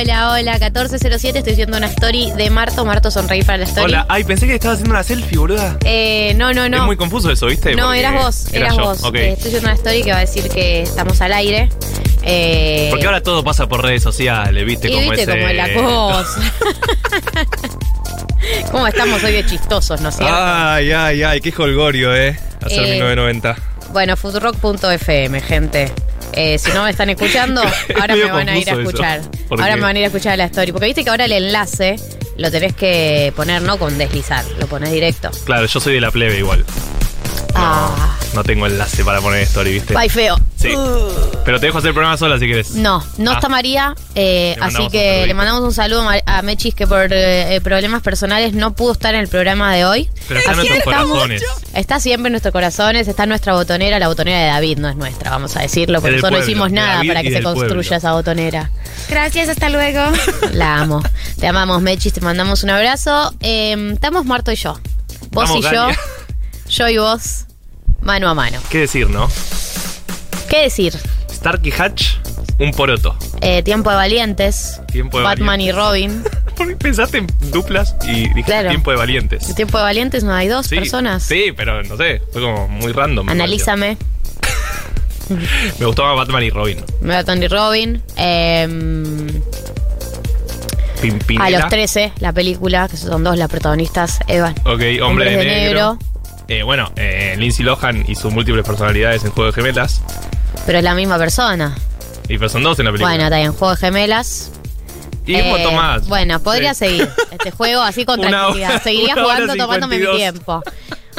Hola, hola, 1407, estoy haciendo una story de Marto. Marto, sonreí para la story. Hola, ay, pensé que estabas haciendo una selfie, boluda. Eh, no, no, no. Es muy confuso eso, ¿viste? no, Porque eras vos, era eras yo, vos. Eh, estoy haciendo una story que va a decir que estamos al aire. Eh, Porque ahora todo pasa por redes sociales, ¿viste? y Como viste ese... la cosa. ¿Cómo estamos hoy de chistosos, no es cierto? Ay, ay, ay, qué holgorio, ¿eh? Hacer Eh, 1990. Bueno, futurock.fm, gente. Eh, si no me están escuchando, ahora me van a ir a escuchar. ¿Por Ahora me van a ir a escuchar la story. Porque viste que ahora el enlace lo tenés que poner no con deslizar, lo pones directo. Claro, yo soy de la plebe igual. Ah, No tengo enlace para poner story, ¿viste? bye feo. Sí. Pero te dejo hacer el programa sola si querés. No, no Ah. está María, eh, Le mandamos así un que saludito. le mandamos un saludo a Mechis que por eh, problemas personales no pudo estar en el programa de hoy. Pero está en nuestros corazones. Está siempre en nuestros corazones, está en nuestra botonera, la botonera de David no es nuestra, vamos a decirlo, porque del nosotros no hicimos de nada David para y que se del construya pueblo. esa botonera. Gracias, hasta luego. La amo. Te amamos, Mechis, te mandamos un abrazo. Eh, estamos Marto y yo. Vos Vamos, y yo, yo y vos, mano a mano. ¿Qué decir, no? ¿Qué decir? Starkey Hatch, un poroto. Eh, tiempo de valientes, Tiempo de Batman valientes. y Robin. ¿Por qué pensaste en duplas y dijiste Claro. tiempo de valientes? El tiempo de valientes no hay dos Sí, personas. Sí, pero no sé, fue como muy random. me Analízame. Me gustaba Batman y Robin. Batman y Robin. eh, Pimpinela. a los 13, la película, que son dos las protagonistas, Eva. Ok, Hombre Hombres de, de Negro. Negro. Eh, bueno, eh, Lindsay Lohan y sus múltiples personalidades en Juego de Gemelas. Pero es la misma persona. Y pero son dos en la película. Bueno, está en Juego de Gemelas. y un Eh, montón más. Bueno, podría Sí. seguir este juego así con Una tranquilidad. Seguiría una hora jugando tomándome mi 52. tiempo.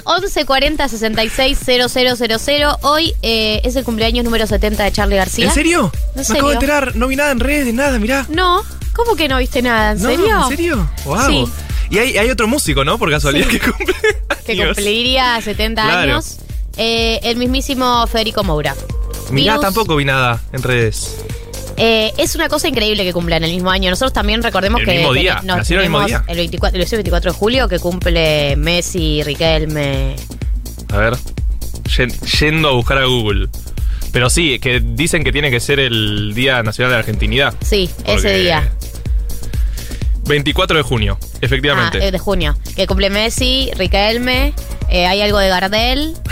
1140 66 000. Hoy eh, es el cumpleaños número 70 de Charlie García. ¿En serio? ¿En Me serio? acabo de enterar, no vi nada en redes, nada, mirá. No, ¿cómo que no viste nada? ¿En No, serio? ¿En serio? Wow. Sí. Y hay, hay otro músico, ¿no? Por casualidad Sí. que cumple. Que años. cumpliría 70 Claro. años. Eh, el mismísimo Federico Moura. Mirá, Virus. tampoco vi nada en redes. Eh, es una cosa increíble que cumplan el mismo año. Nosotros también recordemos El que mismo día, ten- nos nacieron el mismo día. el 24, el 24 de julio que cumple Messi, Riquelme. A ver. Yen- Yendo a buscar a Google. Pero sí, que dicen que tiene que ser el Día Nacional de la Argentinidad. Sí, ese día. 24 de junio, efectivamente. Ah, eh, de junio. Que cumple Messi, Riquelme. eh, hay algo de Gardel.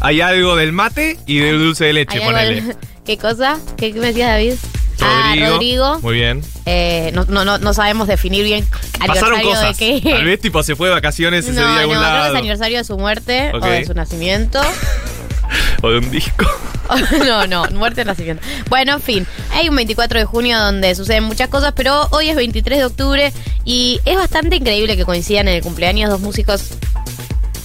Hay algo del mate y del dulce de leche, ponele. del- ¿Qué cosa? ¿Qué, qué me decías, David? Ah, Rodrigo. Muy bien. Eh, no, no, no, sabemos definir bien Pasaron cosas. de qué. Tal vez tipo se fue de vacaciones ese no, día a no, algún creo que lado. es aniversario de su muerte o de su nacimiento. O de un disco. no, no, muerte o nacimiento. Bueno, en fin, hay un 24 de junio donde suceden muchas cosas, pero hoy es 23 de octubre y es bastante increíble que coincidan en el cumpleaños dos músicos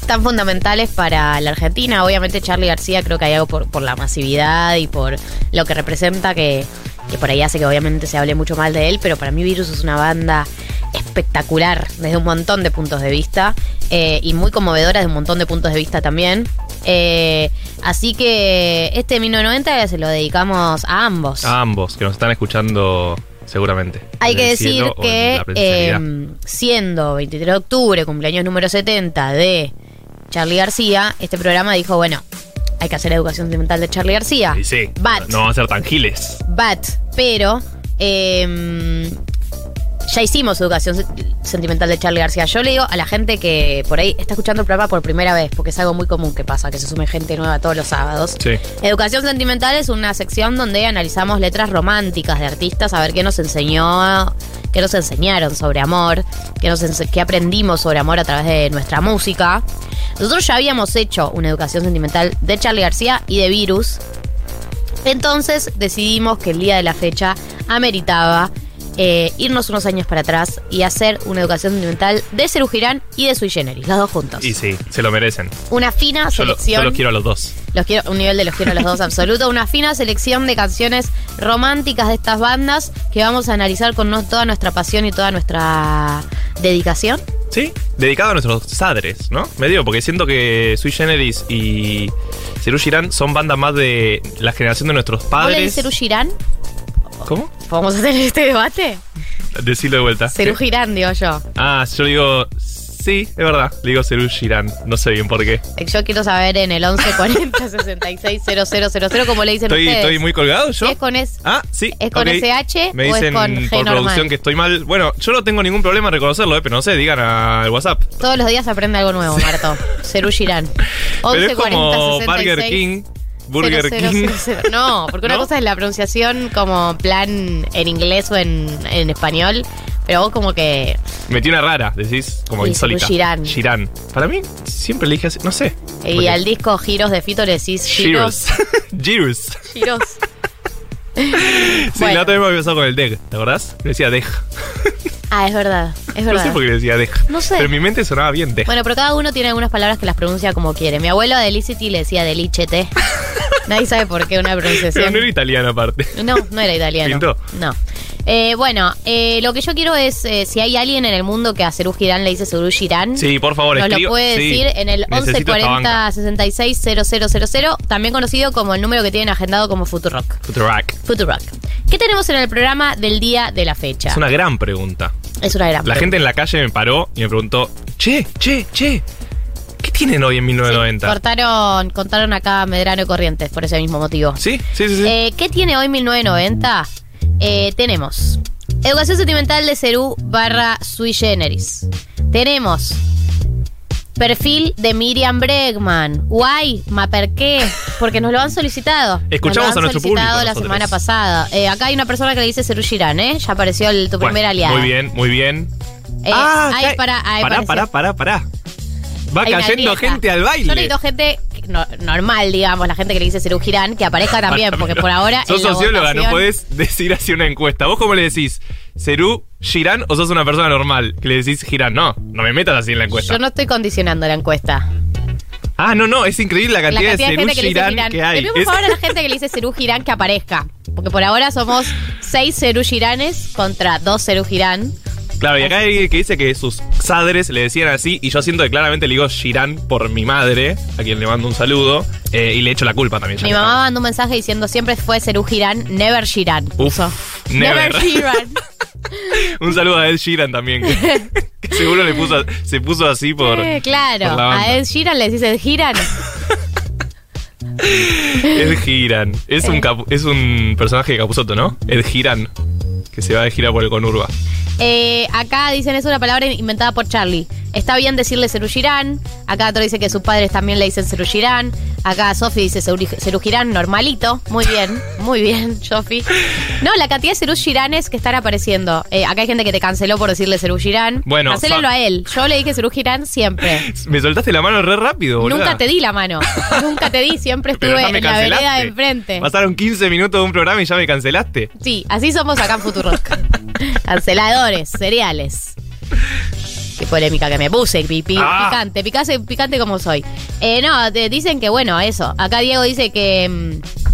tan fundamentales para la Argentina. Obviamente Charlie García creo que hay algo por, por la masividad y por lo que representa que, que por ahí hace que obviamente se hable mucho mal de él, pero para mí Virus es una banda espectacular desde un montón de puntos de vista eh, y muy conmovedora desde un montón de puntos de vista también. Eh, así que este 1990 se lo dedicamos a ambos. A ambos que nos están escuchando seguramente. Hay que decir que eh, siendo 23 de octubre, cumpleaños número 70 de Charlie García, este programa dijo, bueno, hay que hacer educación sentimental de Charlie García. Y sí, But, no van a ser tan giles. but, pero eh, ya hicimos educación se- sentimental de Charlie García. Yo le digo a la gente que por ahí está escuchando el programa por primera vez, porque es algo muy común que pasa, que se sume gente nueva todos los sábados. Sí. Educación Sentimental es una sección donde analizamos letras románticas de artistas, a ver qué nos enseñó, qué nos enseñaron sobre amor, qué, nos qué aprendimos sobre amor a través de nuestra música. Nosotros ya habíamos hecho una educación sentimental de Charlie García y de Virus. Entonces decidimos que el día de la fecha ameritaba eh, irnos unos años para atrás y hacer una educación sentimental de Girán y de Sui Generis, los dos juntos. Y sí, se lo merecen. Una fina Yo, lo- selección. yo los quiero a los dos. Los quiero, un nivel de los quiero a los dos absoluto. Una fina selección de canciones románticas de estas bandas que vamos a analizar con no- toda nuestra pasión y toda nuestra dedicación. Sí, dedicado a nuestros sadres, ¿no? Me digo, porque siento que Sui Generis y Girán son bandas más de la generación de nuestros ¿Vos le padres. Cerú Girán? ¿Cómo? ¿Podemos hacer este debate? Decirlo de vuelta. Cerú. Girán, digo yo. Ah, yo digo sí, es verdad. Le digo Cerú Girán. No sé bien por qué. Yo quiero saber en el 1140 66 000 como le dicen Estoy, ustedes. estoy muy colgado yo. ¿Es con es- Ah, sí. ¿Es con ok. SH Me o es dicen con G por normal? producción que estoy mal. Bueno, yo no tengo ningún problema en reconocerlo, eh, pero no sé, digan al WhatsApp. Todos los días aprende algo nuevo, Marto. Cerú Girán. pero es 1140 como 66 Burger King. Burger 0000. King. No, porque una cosa es la pronunciación como plan en inglés o en, en español, pero vos como que Metí una rara, decís, como Sí, insólita. Girán. Girán. Para mí, siempre le dije así, no sé. y al disco Giros de Fito le decís Giros. Giros. Giros. Sí, Bueno. la otra vez me había pasado con el Deg, ¿te acordás? Le decía Deg. Ah, es verdad, es No verdad. sé por qué le decía Deg. No sé. Pero en mi mente sonaba bien Deg. Bueno, pero cada uno tiene algunas palabras que las pronuncia como quiere. Mi abuelo a Delicity le decía Delichete. Nadie sabe por qué una Pero pronunciación. no era italiano aparte. No, no era italiano. ¿Pintó? No. Eh, bueno, eh, lo que yo quiero es eh, si hay alguien en el mundo que a Cerú Girán le dice Cerú Girán. Sí, por favor, Nos lo puede sí, decir en el necesito esta banca. 1140 66 000, también conocido como el número que tienen agendado como Futurock. Futurock. Futurock. ¿Qué tenemos en el programa del día de la fecha? Es una gran pregunta. Es una gran La gente en la calle me paró y me preguntó, che, che, che, ¿qué tienen hoy en 1990? Cortaron, contaron acá Medrano y Corrientes por ese mismo motivo. Sí, sí, sí. sí. Eh, ¿Qué tiene hoy 1990? Eh, tenemos Educación Sentimental de Cerú barra Sui Generis. Tenemos perfil de Miriam Bregman. Guay, ¿ma per qué? Porque nos lo han solicitado. Escuchamos Nos lo a han nuestro solicitado público la nosotros. semana pasada. Eh, acá hay una persona que le dice Cerú Girán, ¿eh? Ya apareció el, tu Bueno, primer aliado. Muy bien, muy bien. Eh, ahí para, ahí pará, apareció. pará, pará, pará. Va Hay una cayendo grieta. gente al Yo baile. necesito gente no- normal, digamos, la gente que le dice Cerú Girán, que aparezca también, porque por ahora. Sos socióloga, no podés decir así una encuesta. ¿Vos cómo le decís? ¿Cerú Girán o sos una persona normal? Que le decís Girán. No, no me metas así en la encuesta. Yo no estoy condicionando la encuesta. Ah, no, no, es increíble la La cantidad, cantidad de de Cerú gente que Girán Girán. que hay. Le por favor a la gente que le dice Cerú Girán que aparezca. Porque por ahora somos seis Cerú Giranes contra dos Cerú Girán. Claro, y acá hay alguien que dice que sus padres le decían así, y yo siento que claramente le digo Girán por mi madre, a quien le mando un saludo, eh, y le echo la culpa también. Mi mamá mandó un mensaje diciendo siempre fue Cerú Girán, never Girán. Uf, puso. never. Girán. Un saludo a Ed Sheeran también, que, que seguro le puso, se puso así por. Eh, claro, por la banda. a Ed Sheeran le decís Ed Sheeran. Ed Sheeran. Es, Eh. un capu- es un personaje de Capuzoto, ¿no? Ed Sheeran, que se va de gira por el Conurba. Eh, acá dicen es una palabra inventada por Charlie. Está bien decirle Cerú Girán. Acá otro dice que sus padres también le dicen Cerú Girán. Acá Sofi dice Cerú Cerú Girán, normalito. Muy bien, muy bien, Sofi. No, la cantidad de Cerú Giranes que están apareciendo. Eh, acá hay gente que te canceló por decirle Cerú Girán. Bueno, Cancélenlo sa- a él. Yo le dije Cerú Girán siempre. Me soltaste la mano re rápido, boludo. Nunca te di la mano. Nunca te di, siempre estuve en la vereda de enfrente. Pasaron 15 minutos de un programa y ya me cancelaste. Sí, así somos acá en Futurock. Canceladores, cereales. Qué polémica que me puse, pi- pi- Ah. picante, picante, picante como soy. Eh, no, te dicen que bueno, eso. Acá Diego dice que mm,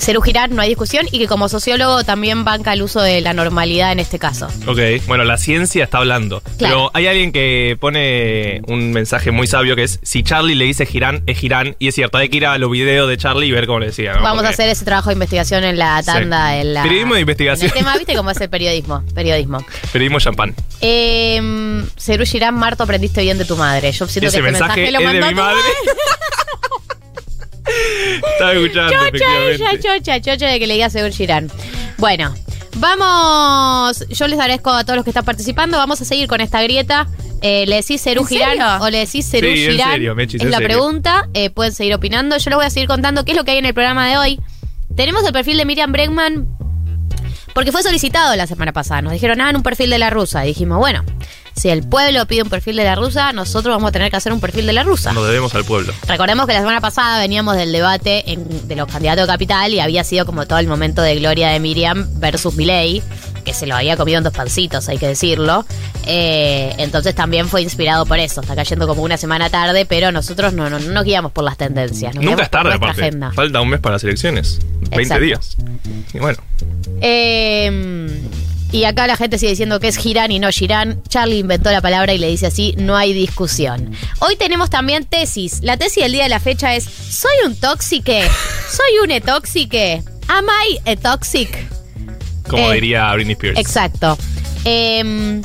Cerú Girán no hay discusión y que como sociólogo también banca el uso de la normalidad en este caso. Ok, bueno, la ciencia está hablando. Claro. Pero hay alguien que pone un mensaje muy sabio que es, si Charlie le dice Girán, es Girán. Y es cierto, hay que ir a los videos de Charlie y ver cómo le decía. ¿no? Vamos a hacer ese trabajo de investigación en la tanda, Sí. en la... Periodismo de investigación. en el tema, ¿viste cómo es el periodismo? Periodismo. Periodismo champán. Eh, Cerú Girán, Marto, aprendiste bien de tu madre. Yo siento Ese que este mensaje, mensaje, lo es mandó de mi madre. Estaba escuchando, Chocha ella, chocha, chocha de que le diga Segur Girán. Bueno, vamos. Yo les agradezco a todos los que están participando. Vamos a seguir con esta grieta. Eh, ¿Le decís Cerú ¿En Girán serio? o le decís Cerú Sí, en Girán? serio, Mechis, es en la serio. pregunta. Eh, pueden seguir opinando. Yo les voy a seguir contando qué es lo que hay en el programa de hoy. Tenemos el perfil de Miriam Bregman. Porque fue solicitado la semana pasada. Nos dijeron, hagan un perfil de la rusa. Y dijimos, bueno, si el pueblo pide un perfil de la rusa, nosotros vamos a tener que hacer un perfil de la rusa. Nos debemos al pueblo. Recordemos que la semana pasada veníamos del debate en- de los candidatos de capital y había sido como todo el momento de gloria de Miriam versus Milei, que se lo había comido en dos pancitos, hay que decirlo. Eh, entonces también fue inspirado por eso. Está cayendo como una semana tarde, pero nosotros no, no, no nos guiamos por las tendencias. nos Nunca es tarde, aparte. agenda. Falta un mes para las elecciones. 20 Exacto. días. Y bueno, Eh, y acá la gente sigue diciendo que es Girán y no Girán. Charlie inventó la palabra y le dice así, no hay discusión. Hoy tenemos también tesis. La tesis del día de la fecha es, ¿soy un tóxique? ¿Soy un etóxique? ¿Am I a toxic? como Eh, diría Britney Spears. Exacto. Em,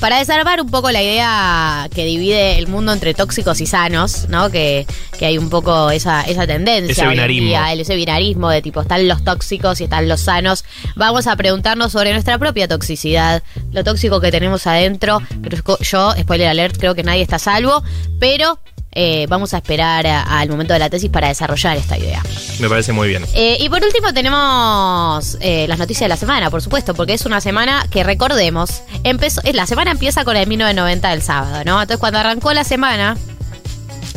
Para desarmar un poco la idea que divide el mundo entre tóxicos y sanos, ¿no? Que, que hay un poco esa, esa tendencia. Ese binarismo. día, el- ese binarismo de tipo, están los tóxicos y están los sanos. Vamos a preguntarnos sobre nuestra propia toxicidad, lo tóxico que tenemos adentro. Pero yo, spoiler alert, creo que nadie está a salvo, pero eh, vamos a esperar al momento de la tesis para desarrollar esta idea. Me parece muy bien. Eh, y por último tenemos eh, las noticias de la semana, por supuesto, porque es una semana que recordemos, empezó, la semana empieza con el 1990 del sábado, ¿no? Entonces cuando arrancó la semana,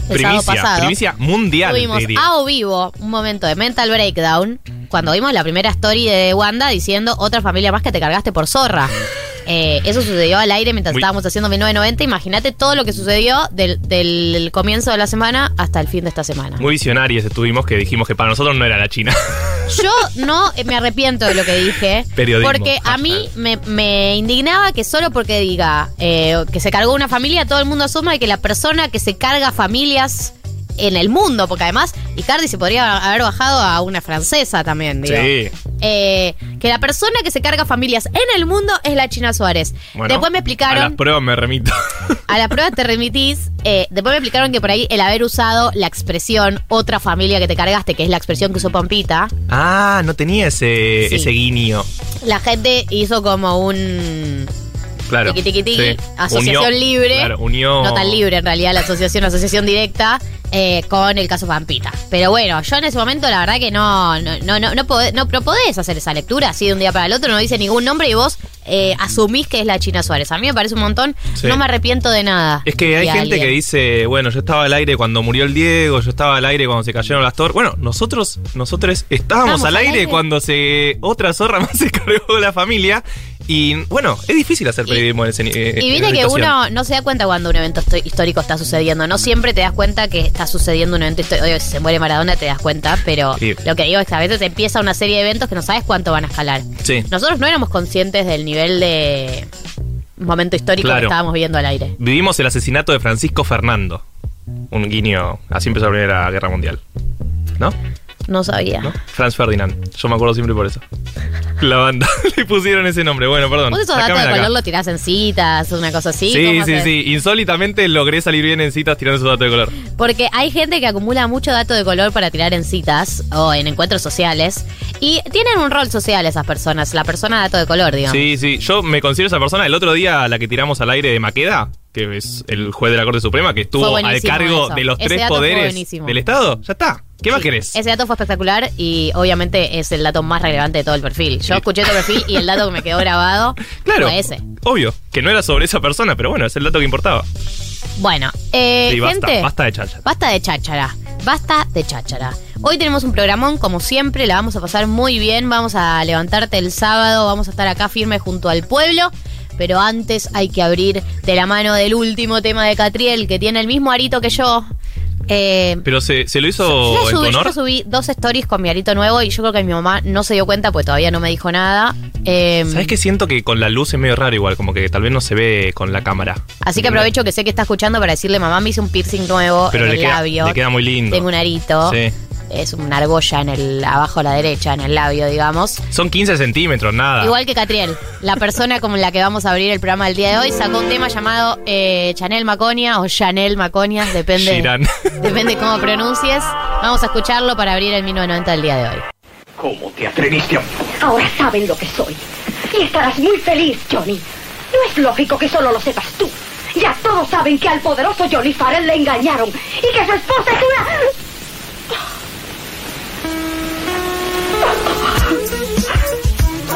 el sábado pasado, primicia mundial. tuvimos a o vivo un momento de mental breakdown cuando vimos la primera story de Wanda diciendo otra familia más que te cargaste por zorra. Eh, eso sucedió al aire mientras Muy- estábamos haciendo 1990. Imagínate todo lo que sucedió del, del comienzo de la semana hasta el fin de esta semana. Muy visionarios estuvimos que dijimos que para nosotros no era la China. Yo no me arrepiento de lo que dije. Periodismo, Porque a mí me, me indignaba que solo porque diga eh, que se cargó una familia, todo el mundo asuma que la persona que se carga familias en el mundo, porque además Icardi se podría haber bajado a una francesa también, digo. Sí. Eh, que la persona que se carga familias en el mundo es la China Suárez. Bueno, Después me A explicaron, las pruebas me remito. a la prueba te remitís, eh, después me explicaron que por ahí el haber usado la expresión otra familia que te cargaste, que es la expresión que usó Pampita, ah, no tenía ese, Sí. ese guiño. la gente hizo como un Claro. tiqui, tiqui, tiqui, Sí. asociación Unió- libre, Claro, unió. no tan libre en realidad la asociación, asociación directa eh, con el caso Pampita. Pero bueno, yo en ese momento la verdad que no, no, no, no, no, podés, no, no podés hacer esa lectura así de un día para el otro, no dice ningún nombre y vos eh, asumís que es la China Suárez. A mí me parece un montón, Sí. no me arrepiento de nada. Es que hay gente alguien. que dice, bueno, yo estaba al aire cuando murió el Diego, yo estaba al aire cuando se cayeron las torres. Bueno, nosotros, nosotros estábamos al al aire, aire. cuando se otra zorra más se cargó de la familia. Y bueno, es difícil hacer Y- periodismo en ese eh, Y viste que uno no se da cuenta cuando un evento histórico está sucediendo. No siempre te das cuenta que está sucediendo un evento histórico. Obvio, Si se muere Maradona te das cuenta, pero Sí. lo que digo es que a veces empieza una serie de eventos que no sabes cuánto van a escalar. Sí. Nosotros no éramos conscientes del nivel de momento histórico que estábamos viendo al aire. Vivimos el asesinato de Francisco Fernando. Un guiño. Así empezó la Primera Guerra Mundial. ¿No? No sabía. ¿No? Franz Ferdinand. Yo me acuerdo siempre por eso. La banda. Le pusieron ese nombre. Bueno, perdón. Vos esos datos de color lo tirás en citas, una cosa así. Sí, ¿cómo sí, sí. Insólitamente logré salir bien en citas tirando esos datos de color. Porque hay gente que acumula mucho dato de color para tirar en citas o en encuentros sociales. Y tienen un rol social esas personas. La persona dato de color, digamos. Sí, sí. Yo me considero esa persona. El otro día, la que tiramos al aire de Maqueda, que es el juez de la Corte Suprema, que estuvo al cargo eso. de los Ese tres poderes del Estado. Ya está. ¿Qué más querés? Ese dato fue espectacular y obviamente es el dato más relevante de todo el perfil. Yo escuché tu perfil y el dato que me quedó grabado Claro. fue ese. Obvio. Que no era sobre esa persona, pero bueno, es el dato que importaba. Bueno, eh, Sí, basta. gente, Basta de chacha. basta de cháchara. Basta de cháchara. Hoy tenemos un programón, como siempre, la vamos a pasar muy bien. Vamos a levantarte el sábado, vamos a estar acá firme junto al pueblo. Pero antes hay que abrir de la mano del último tema de Catriel, que tiene el mismo arito que yo. Eh, Pero se, se lo hizo Yo en subí, yo honor. subí dos stories con mi arito nuevo y yo creo que mi mamá no se dio cuenta porque todavía no me dijo nada. Eh, ¿Sabes qué siento que con la luz es medio raro igual? Como que tal vez no se ve con la cámara. Así que aprovecho que sé que está escuchando para decirle, mamá, me hice un piercing nuevo Pero en le el queda, labio. le queda muy lindo. Tengo un arito. Sí. Es una argolla en el abajo a la derecha, en el labio, digamos. Son 15 centímetros, nada. Igual que Catriel, la persona con la que vamos a abrir el programa del día de hoy, sacó un tema llamado eh, Chanel Maconia o Chanel Maconia, depende, Girán. depende cómo pronuncies. Vamos a escucharlo para abrir el 1990 del día de hoy. ¿Cómo te atreviste a... Ahora saben lo que soy. Y estarás muy feliz, Johnny. No es lógico que solo lo sepas tú. Ya todos saben que al poderoso Johnny Farrell le engañaron y que su esposa es una...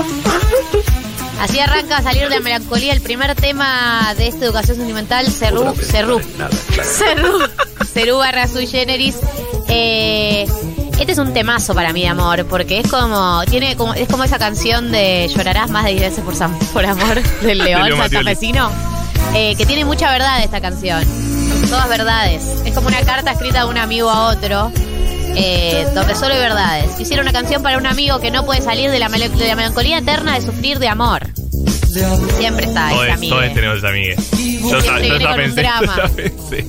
Así arranca a salir de la melancolía el primer tema de esta educación sentimental, Cerru, Cerru. Cerru, Cerru barra sui generis. Eh, este es un temazo para mí de amor, porque es como, tiene como, es como esa canción de Llorarás más de 10 veces por, amor del León Mattioli. santafesino, eh, que tiene mucha verdad esta canción. Todas verdades. Es como una carta escrita de un amigo a otro. Eh, donde solo hay verdades. Hicieron una canción para un amigo que no puede salir de la, mel- de la melancolía eterna de sufrir de amor. Siempre está Todos, esa amiga. todos tenemos esa amiga. Yo, yo pensé, yo ya pensé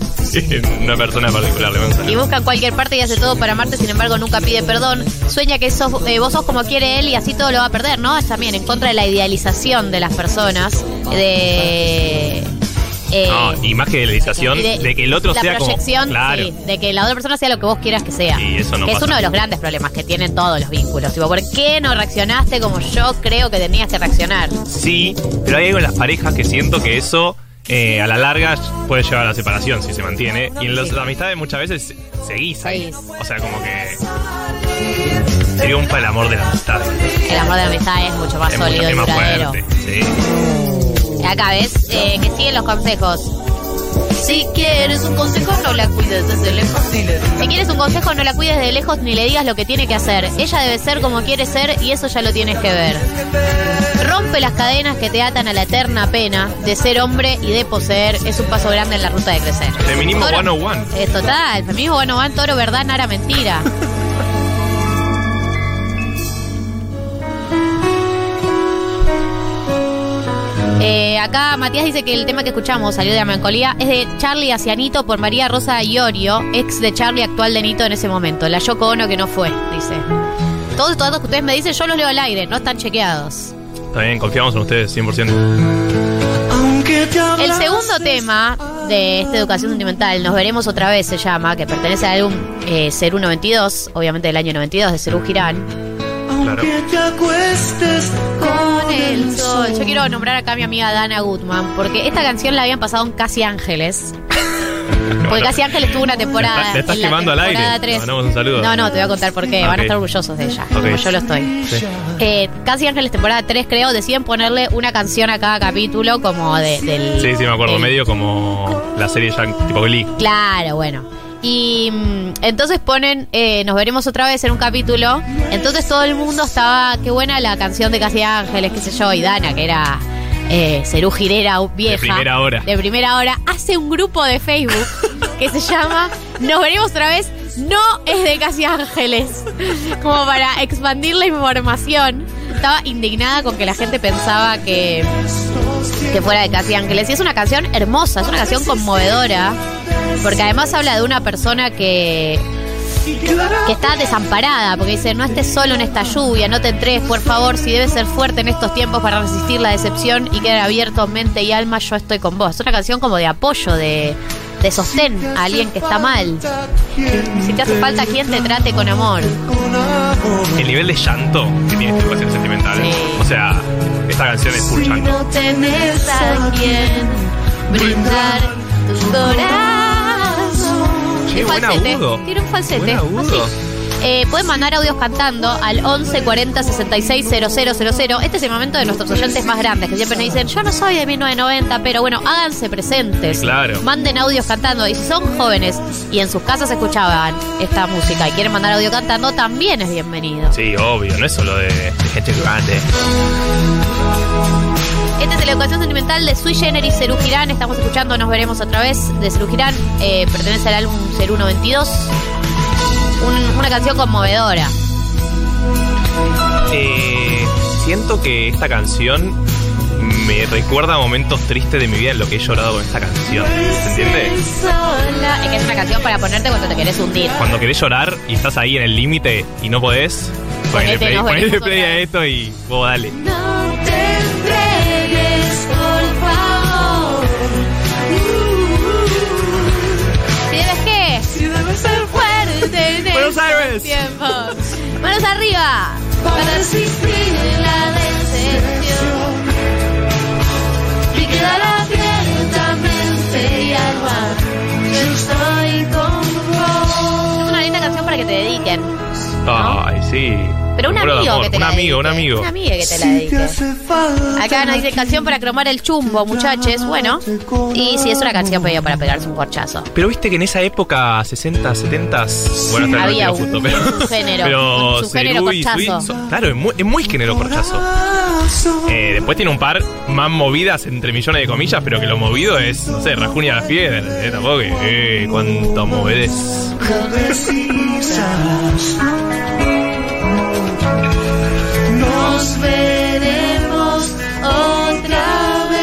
en una persona particular. le Y busca en cualquier parte y hace todo para amarte, sin embargo nunca pide perdón. Sueña que sos, eh, vos sos como quiere él y así todo lo va a perder, ¿no? Es también en contra de la idealización de las personas. De. Eh, No, y más que de la idealización y de, que el otro la sea como. proyección, Claro. sí, de que la otra persona sea lo que vos quieras que sea. Y eso no que es pasa. uno de los grandes problemas que tienen todos los vínculos. Tipo, ¿por qué no reaccionaste como yo creo que tenías que reaccionar? Sí, pero hay algo en las parejas que siento que eso eh, a la larga puede llevar a la separación si se mantiene. Y en las Sí. amistades muchas veces seguís ahí. Seguís. O sea, como que triunfa el amor de la amistad. El amor de la amistad es mucho más Es mucho sólido y más duradero. fuerte. Sí. Acá ves eh, que siguen los consejos. Si quieres un consejo, no la cuides desde lejos. Si quieres un consejo, no la cuides de lejos ni le digas lo que tiene que hacer. Ella debe ser como quiere ser y eso ya lo tienes que ver. Rompe las cadenas que te atan a la eterna pena de ser hombre y de poseer. Es un paso grande en la ruta de crecer. Feminismo Toro- 101. Es total. Feminismo 101, toro, verdad, nara, mentira. Eh, acá Matías dice que el tema que escuchamos, salió de la melancolía, es de Charlie hacia Nito por María Rosa Iorio, ex de Charlie, actual de Nito en ese momento. La Yoko Ono que no fue, dice. Todos estos datos que ustedes me dicen, yo los leo al aire, no están chequeados. También confiamos en ustedes 100%. El segundo tema de esta educación sentimental, Nos veremos otra vez, se llama, que pertenece al álbum eh, Cerú 92, obviamente del año 92, de Cerú Girán. Claro. Con el sol. Yo quiero nombrar acá a mi amiga Dana Gutman, porque esta canción la habían pasado en Casi Ángeles. Porque Casi Ángeles tuvo una temporada. Le estás en la quemando al aire. temporada Le tres. mandamos un saludo. No, no, te voy a contar por qué. Van ok. a estar orgullosos de ella, Ok. como yo lo estoy. Sí. Eh, Casi Ángeles, temporada 3, creo, deciden ponerle una canción a cada capítulo, como de, del. Sí, sí, me acuerdo. el- Medio como la serie ya tipo Glee. Claro, bueno. Y mm, entonces ponen, eh, nos veremos otra vez en un capítulo. Entonces todo el mundo estaba, qué buena la canción de Casi Ángeles, qué sé yo, y Dana, que era eh, Cerú Girera vieja. primera hora. De primera hora. Hace un grupo de Facebook que se llama Nos veremos otra vez. No es de Casi Ángeles. Como para expandir la información. Estaba indignada con que la gente pensaba que que fuera de Casi Ángeles. Y es una canción hermosa, es una canción conmovedora, porque además habla de una persona que, que está desamparada, porque dice, no estés solo en esta lluvia, no te entres, por favor, si debes ser fuerte en estos tiempos para resistir la decepción y quedar abierto mente y alma, yo estoy con vos. Es una canción como de apoyo, de, de sostén a alguien que está mal. Si te hace falta quien te trate con amor. El nivel de llanto que tiene esta canción sentimental. Sí. O sea, esta canción es full llanto. no tenés a quien brindar tu buen falsete, agudo. Tiene un falsete. Buen agudo. Así. Eh, pueden mandar audios cantando al 11 40 66 000. Este es el momento de nuestros oyentes más grandes que siempre nos dicen: Yo no soy de 1990, pero bueno, háganse presentes. Claro. Manden audios cantando. Y si son jóvenes y en sus casas escuchaban esta música y quieren mandar audio cantando, también es bienvenido. Sí, obvio, no es solo de, de gente grande. Este es la educación sentimental de Sui Generis Cerú Girán. Estamos escuchando Nos Veremos otra vez de Cerú Girán. Eh, pertenece al álbum Cerú 92. Un- una canción conmovedora. Eh, siento que esta canción me recuerda a momentos tristes de mi vida en lo que he llorado con esta canción. ¿Se entiende? Es que es una canción para ponerte cuando te querés hundir. Cuando querés llorar y estás ahí en el límite y no podés, ponele Ponete, play, play a esto y vos dale. No Aires. tiempos. Manos arriba. Para resistir la decepción. Y quedar abierta mente y alma. Yo estoy con vos. Es una linda canción para que te dediquen. Ay, sí. Pero un amigo amor. que te Un la amigo, un amigo. Una amiga que te la dedique. Acá nos dice canción para cromar el chumbo, muchachos. Bueno, y si es una canción pedida para pegarse un corchazo. Pero viste que en esa época, 60, 70, bueno, hasta Había un- justo, pero, un género, pero un y corchazo. Claro, es muy, es muy género corchazo. Eh, después tiene un par más movidas entre millones de comillas, pero que lo movido es, no sé, Rajunia la fiera, eh, tampoco que, eh, cuánto movedez nos veremos otra vez.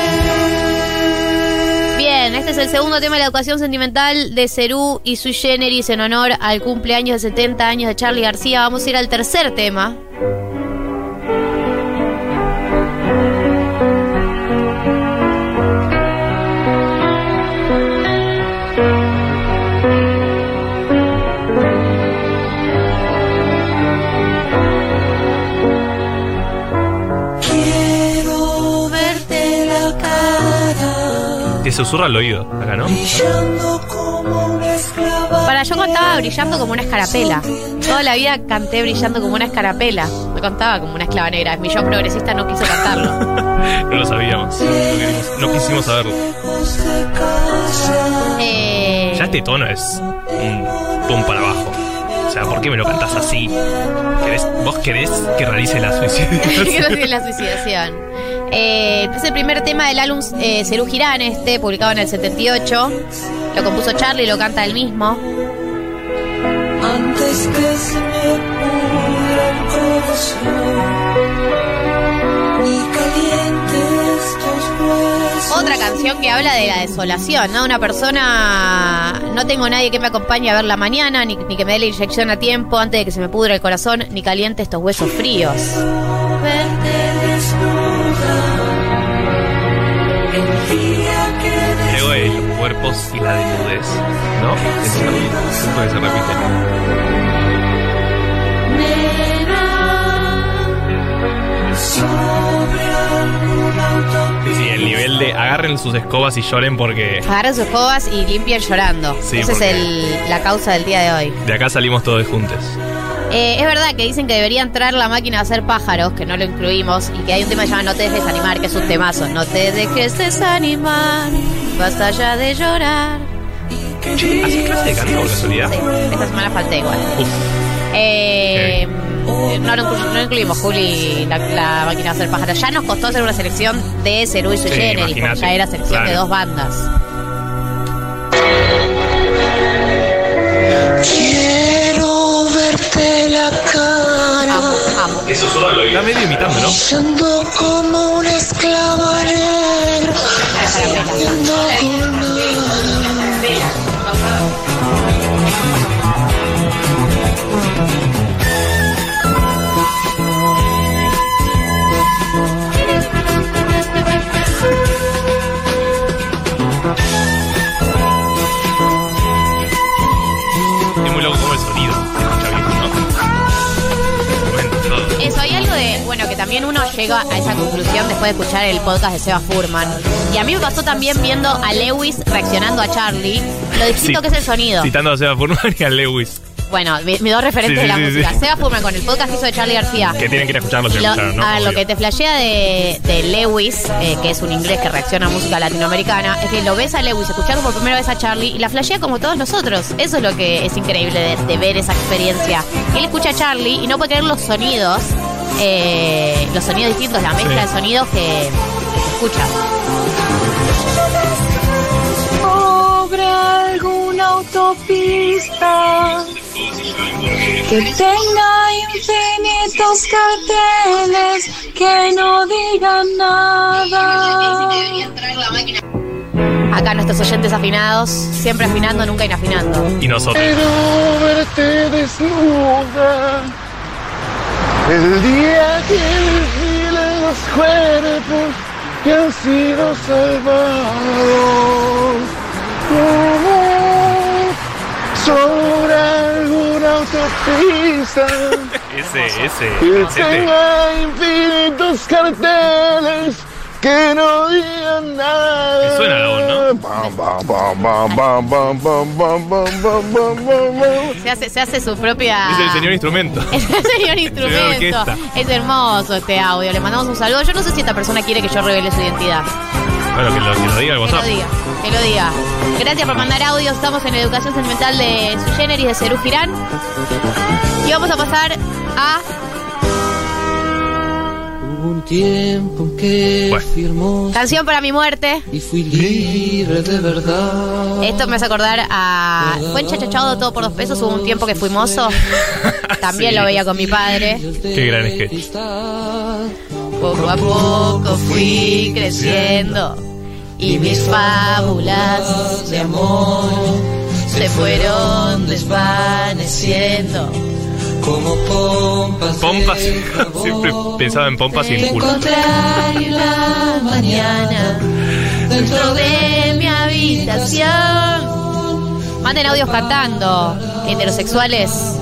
Bien, este es el segundo tema de la educación sentimental de Cerú y su generis en honor al cumpleaños de 70 años de Charlie García. Vamos a ir al tercer tema. Te susurra al oído, acá, ¿no? brillando como una esclava. Para, yo cantaba brillando como una escarapela. Toda la vida canté brillando como una escarapela. Me contaba como una esclava negra. Mi yo progresista no quiso cantarlo. No lo sabíamos. No, queríamos- no quisimos saberlo. Eh, Ya este tono es un pum para abajo. O sea, ¿por qué me lo cantás así? ¿Querés- ¿Vos querés que realice la suicidio? que no tiene la suicidación. Eh, es el primer tema del álbum eh, Cerú Girán, este, publicado en el 78. Lo compuso Charlie, lo canta él mismo. Antes que se me el corazón huesos Otra canción que habla de la desolación, ¿no? Una persona. No tengo nadie que me acompañe a ver la mañana, ni, ni que me dé la inyección a tiempo antes de que se me pudra el corazón, ni caliente estos huesos fríos. Verte cuerpos y la desnudez, ¿no? Es siempre que se repite. autopista Sí, el nivel de agarren sus escobas y lloren porque Agarren sus escobas y limpien llorando. Sí, Esa es el- la causa del día de hoy. de acá salimos todos juntos. Eh, es verdad que dicen que debería entrar la máquina a hacer pájaros, que no lo incluimos, y que hay un tema llamado No te dejes animar, que es un temazo. No te dejes desanimar, basta ya de llorar. ¿Haces clase de canto casualidad? Sí, esta semana falté igual. Uf, Eh, no, lo inclu- no incluimos, Juli, la, la máquina a hacer pájaros. Ya nos costó hacer una selección de Cerú y su Sí, Generis, porque imagínate. ya era selección de dos bandas. Quiero verte la cara eso solo. Está medio imitando, ¿no? Yendo como un esclavo. Yendo como también uno llega a esa conclusión después de escuchar el podcast de Seba Furman. Y a mí me pasó también viendo a Lewis reaccionando a Charlie, lo distinto Sí. que es el sonido. Citando a Seba Furman y a Lewis. Bueno, mi- mis dos referentes Sí, de la sí, sí, música. sí. Seba Furman con el podcast que hizo de Charlie García. Que tienen que ir a escucharlo si Lo, lo escucharon, ¿no? a lo Obvio. que te flashea de, de Lewis, eh, que es un inglés que reacciona a música latinoamericana, es que lo ves a Lewis escuchando por primera vez a Charlie y la flashea como todos nosotros. Eso es lo que es increíble de, de ver esa experiencia. Él escucha a Charlie y no puede creer los sonidos, eh, los sonidos distintos, la mezcla Sí. de sonidos que, que se escucha. sobre alguna autopista que tenga infinitos carteles que no digan nada. Acá nuestros oyentes afinados, siempre afinando, nunca inafinando. Y nosotros. Quiero verte desnuda el día que desfilen los cuerpos que han sido salvados sobre alguna autopista Ese, ese. ese. tenga infinitos carteles que no digan nada. Suena la ¿no? Se hace, se hace su propia. Es el señor instrumento. Es el señor instrumento. es hermoso este audio. Le mandamos un saludo. Yo no sé si esta persona quiere que yo revele su identidad. Bueno, que lo, diga el WhatsApp. Que lo diga, que lo diga. Gracias por mandar audio. Estamos en Educación Sentimental de Su Generis de Cerú Girán. Y vamos a pasar a Hubo un tiempo en que Bueno. firmó Canción para mi muerte. y fui libre de verdad. Esto me hace acordar a. Fue en Chachachado todo por dos pesos. Hubo un tiempo que fui mozo. También Sí. lo veía con mi padre. Qué gran sketch. Poco a poco fui creciendo y mis fábulas de amor se fueron desvaneciendo. Como pompas. Pompas. Siempre pensaba en pompas y Te en culo. la mañana dentro de mi habitación. Manden audios cantando, heterosexuales.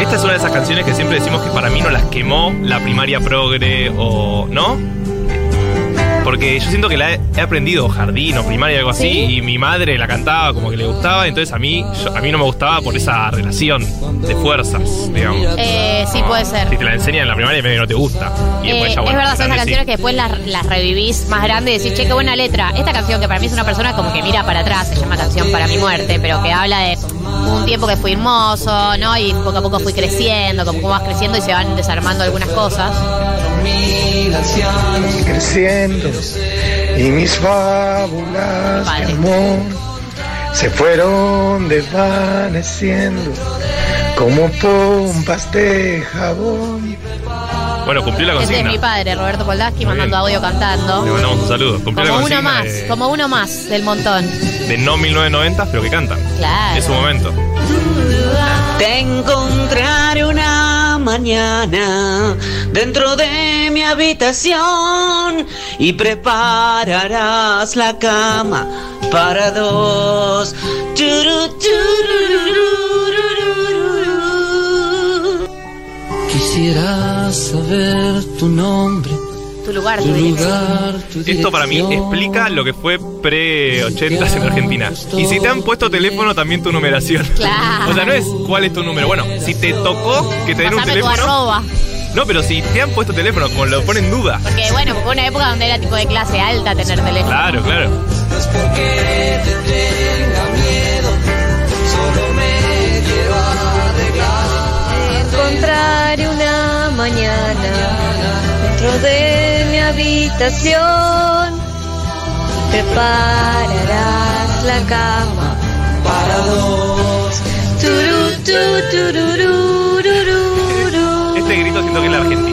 Esta es una de esas canciones que siempre decimos que para mí no las quemó la primaria progre o. ¿No? Porque yo siento que la he, he aprendido jardín o primaria algo así ¿Sí? y mi madre la cantaba como que le gustaba, entonces a mí yo- a mí no me gustaba por esa relación de fuerzas, digamos. Eh, sí, puede ser. Si te la enseñan en la primaria medio que no te gusta. Y Eh, es verdad, son esas grande, canciones sí. que después las, las revivís más grandes y decís, che, qué buena letra. Esta canción, que para mí es una persona como que mira para atrás, se llama Canción para mi muerte, pero que habla de un tiempo que fui hermoso, ¿no? Y poco a poco fui creciendo, como vas creciendo y se van desarmando algunas cosas. Creciendo y mis fábulas de amor se fueron desvaneciendo como pompas de jabón. Bueno, cumplió la Ese es consigna. mi padre, Roberto Poldaski, mandando audio Le cantando. mandamos un saludo. Cumplió la Como uno consigna más, de, como uno más del montón. de no 1990, pero que cantan. Claro. Es su momento. Te encontraré una mañana dentro de mi habitación y prepararás la cama para dos. Quisiera saber tu nombre, Tu lugar, tu tu dirección. lugar, tu Esto para mí explica lo que fue pre-80s en Argentina. Y si te han puesto teléfono, también tu numeración. Claro. O sea, no es cuál es tu número. Bueno, si te tocó que te den un Pasame teléfono. arroba. No, pero si te han puesto teléfono, como lo ponen en duda. Porque bueno, fue una época donde era tipo de clase alta tener teléfono. Claro, claro. No es porque te tenga miedo, solo me quiero arreglar. Encontraré una mañana dentro de mi habitación. Prepararás la cama Para dos. Turu, tu, tururú, rururú. Este grito siento que es la argentinidad,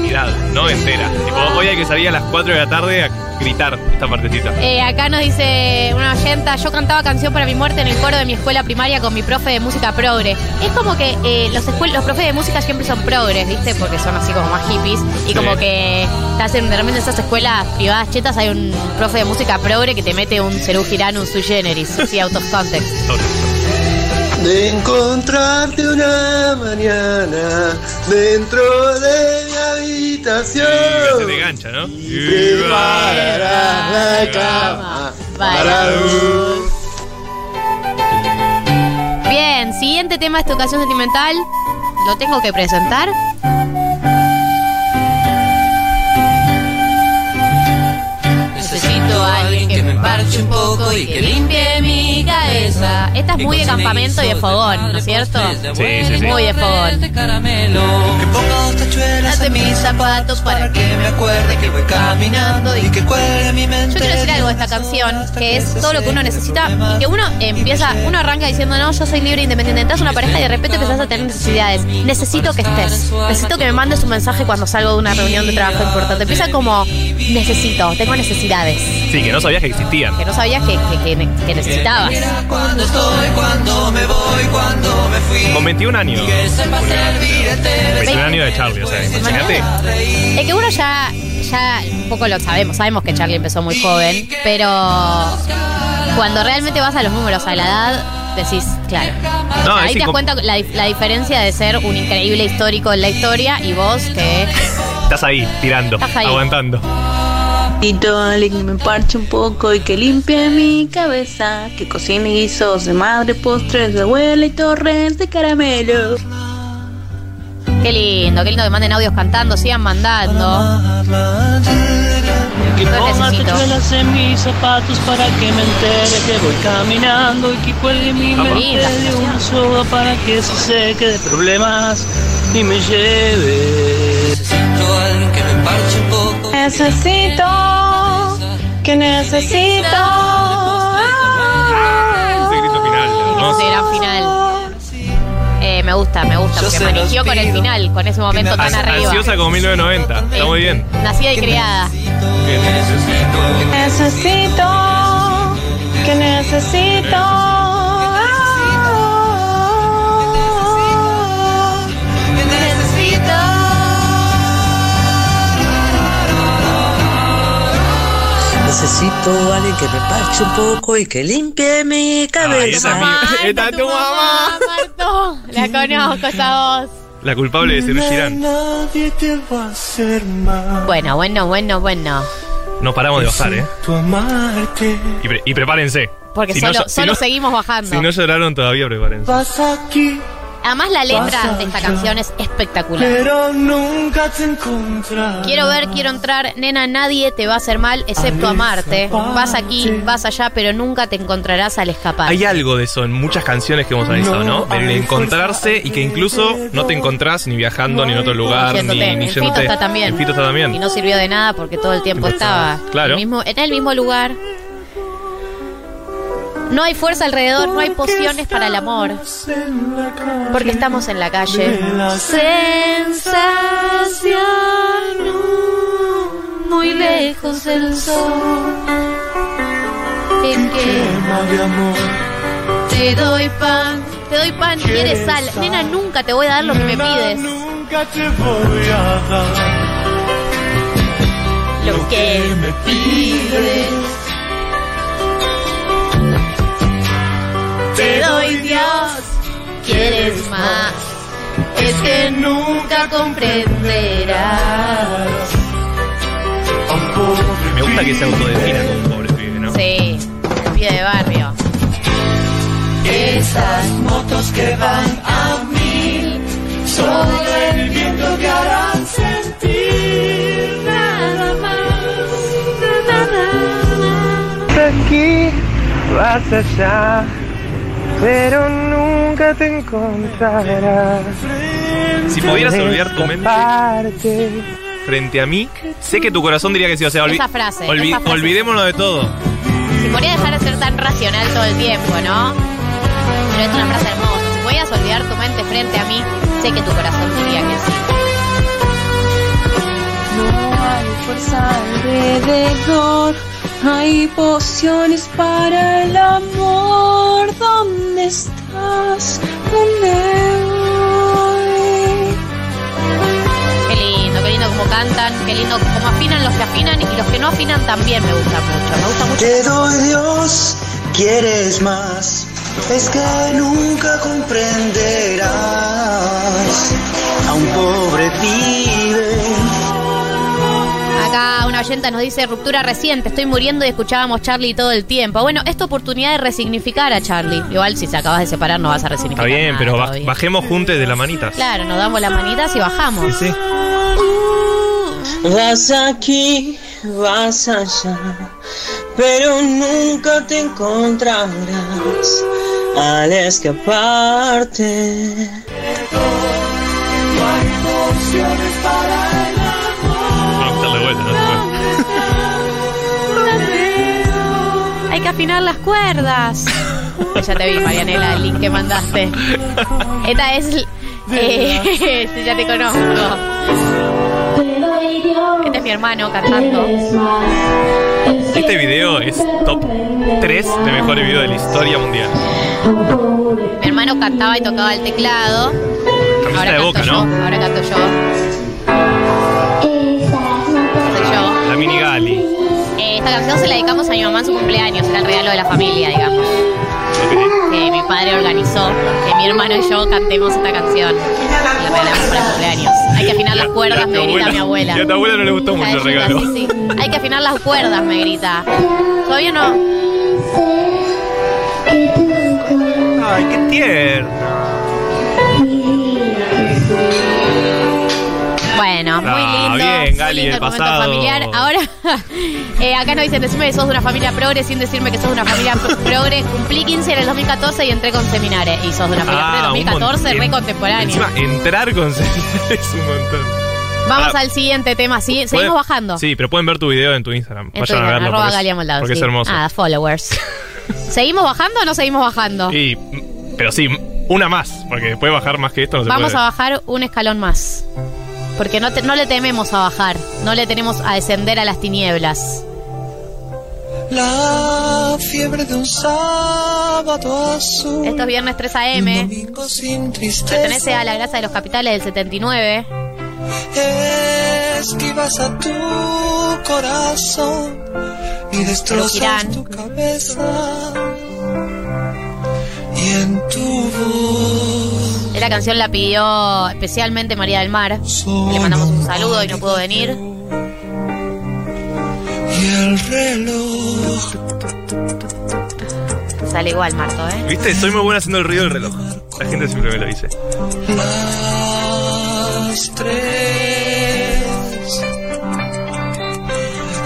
no entera. Tipo, hoy hay que salir a las 4 de la tarde a gritar esta partecita. Eh, acá nos dice una oyenta, yo cantaba canción para mi muerte en el coro de mi escuela primaria con mi profe de música progre. Es como que eh, los, los profes de música siempre son progres, ¿viste? Porque son así como más hippies. Y Sí. como que estás en, de repente en esas escuelas privadas chetas hay un profe de música progre que te mete un cerú girano sui generis, así out of context. De encontrarte una mañana dentro de mi habitación. Se te gancha, ¿no? Prepararás la cama para dos. Bien, siguiente tema es tu ocasión sentimental. Lo tengo que presentar. A alguien que me parche un poco y que limpie mi cabeza. Esta es muy de campamento y de fogón, ¿no es cierto? Sí, sí, sí. Muy de fogón. Que ponga dos tachuelas Hace mis zapatos para que me acuerde que voy caminando y que cuele mi mente. Yo quiero decir algo de esta canción, que es todo lo que uno necesita y que uno empieza, uno arranca diciendo, no, yo soy libre, independiente, entras una pareja y de repente empezás a tener necesidades. Necesito que estés, necesito que me mandes un mensaje cuando salgo de una reunión de trabajo importante. Empieza como, necesito, tengo necesidades, Sí, que no sabías que existían. que no sabías que, que- que- que necesitabas. Cuando estoy, cuando me voy, cuando me fui. Con 21 años. Que sepa servir entero. 21 años de Charlie, o sea, imagínate. Es que uno ya, ya un poco lo sabemos, sabemos que Charlie empezó muy joven, pero cuando realmente vas a los números, a la edad, decís, claro. No, Ahí es te das cuenta la, la diferencia de ser un increíble histórico en la historia y vos que... Estás ahí, tirando, Estás ahí. aguantando. Alguien que me parche un poco y que limpie mi cabeza. Que cocine guisos de madre, postres de abuela y torres de caramelo. Qué lindo, qué lindo que manden audios cantando, sigan mandando. Que ponga necesito. tachuelas en mis zapatos para que me entere que voy caminando y que cuelgue mi mente de una soga para que se seque de problemas y me lleve. Necesito alguien que me parche un poco. Necesito, que necesito. Ese grito final. Ese gran final. Me gusta, me gusta, Yo porque se me los eligió con el pido. final, con ese momento tan An- arriba. Ansiosa como 1990. Está muy bien. Nacida y criada. Bien. Necesito, que necesito. Necesito a alguien que me parche un poco y que limpie mi Ay, cabeza. esa mía. Esta es tu mamá. Marto, la conozco esa voz. La culpable de ser Girán. Nadie te va a hacer mal. Bueno, bueno, bueno, bueno. No paramos de bajar, ¿eh? Amarte. Y, pre- y prepárense. Porque Si no solo, llo- si solo no- seguimos bajando. Si no lloraron todavía, prepárense. Vas aquí, Además, la letra de esta canción es espectacular. pero nunca te. Quiero ver, quiero entrar, nena, nadie te va a hacer mal excepto amarte. Vas aquí, vas allá, pero nunca te encontrarás al escapar. Hay algo de eso en muchas canciones que hemos analizado, ¿no? Del encontrarse y que incluso no te encontrás ni viajando ni en otro lugar, ni, ni En Fito yéndote. está también. En Fito está Y también. no sirvió de nada porque todo el tiempo estaba Claro. el mismo- en el mismo lugar. No hay fuerza alrededor, no hay pociones para el amor. Porque estamos en la calle. Sensación muy lejos del sol. En que quema de amor. te doy pan, te doy pan, quieres sal. Nena, nunca te voy a dar lo que me pides. Nunca te voy a dar Lo que me pides. Te doy Dios, quieres más. Es que nunca comprenderás. Me gusta que se autodefina como un pobre pibe, ¿no? Sí, el pie de barrio. Esas motos que van a mil, solo el viento que harán sentir nada más, nada más. aquí, vas allá, pero nunca te encontrarás. Si pudieras olvidar tu mente Parte. frente a mí, sé que tu corazón diría que sí. O sea, olvi- Esa frase, olvi- esa frase. olvidémonos de todo. Si podría dejar de ser tan racional todo el tiempo, ¿no? Pero es una frase hermosa. Si podías olvidar tu mente frente a mí, sé que tu corazón diría que sí. No hay fuerza alrededor, hay pociones para el amor. ¿Dónde estás? ¿Dónde voy? Qué lindo, qué lindo como cantan, qué lindo como afinan los que afinan y los que no afinan también me gusta mucho. Me gusta mucho. Te doy Dios, quieres más. Es que nunca comprenderás a un pobre pibe. Acá una oyenta nos dice ruptura reciente, estoy muriendo y escuchábamos Charlie todo el tiempo. Bueno, es tu oportunidad de resignificar a Charlie. Igual si se acabas de separar no vas a Está resignificar. bien, nada pero bajemos juntos de las manitas. Claro, nos damos las manitas y bajamos. Sí, sí. Vas aquí, vas allá, pero nunca te encontrarás al escaparte. Vamos que afinar las cuerdas. ya te vi, Marianela, el link que mandaste. Esta es. Eh, sí, ya te conozco. Este es mi hermano cantando. Este video es top 3 de mejores videos de la historia mundial. Mi hermano cantaba y tocaba el teclado. Camiseta Ahora de canto boca, yo. ¿no? Ahora canto yo. Soy yo. La mini Gali. Esta canción se la dedicamos a mi mamá en su cumpleaños. Era el regalo de la familia, digamos. Que mi padre organizó. Que mi hermano y yo cantemos esta canción. La regalamos para el cumpleaños. Hay que afinar las cuerdas, me grita mi abuela. Y a tu abuela no le gustó mucho el regalo. Sí, sí. Hay que afinar las cuerdas, me grita. Todavía no. Ay, qué tierno. Lindo. bien, Gali, lindo el pasado. familiar. Ahora, eh, acá nos dicen, decime que sos de una familia progre sin decirme que sos de una familia pro- progre. Cumplí 15 en el 2014 y entré con seminares. Y sos de una familia progre Ah, un 2014, montón. re contemporánea. Encima, entrar con seminares es un montón. Vamos al siguiente tema, ¿sí? Pueden- Seguimos bajando. Sí, pero pueden ver tu video en tu Instagram. En tu Vayan a verlo. arroba porque es- Porque sí. es hermoso. Ah, followers. ¿Seguimos bajando o no seguimos bajando? Y, pero sí, una más, porque después bajar más que esto no se Vamos puede. a bajar un escalón más. Porque no, te- no le tememos a bajar, no le tenemos a descender a las tinieblas. La fiebre de un sábado azul. Esto es viernes 3 a.m. Sin. Pertenece a la grasa de los capitales del 79. Esquivas a tu corazón y destrozas tu cabeza. Y en tu voz Esta canción la pidió especialmente María del Mar. Le mandamos un saludo y no pudo venir. y el reloj. Sale igual, Marto, ¿eh? ¿Viste? Soy muy buena haciendo el ruido del reloj. La gente siempre me lo dice. Las tres.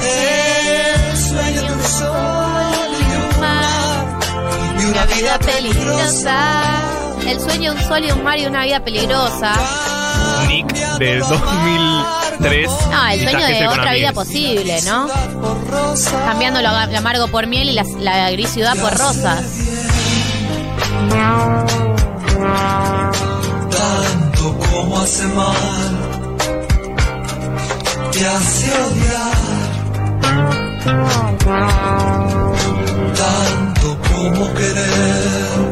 El sueño de un sol y un mar. Y una vida peligrosa. El sueño de un sol y un mar y una vida peligrosa. Nick del 2003. No, el sueño de otra vida posible, ¿no? Cambiando lo, lo amargo por miel y la, la gris ciudad por rosas. Tanto como hace mal. Te hace odiar. Tanto como querer.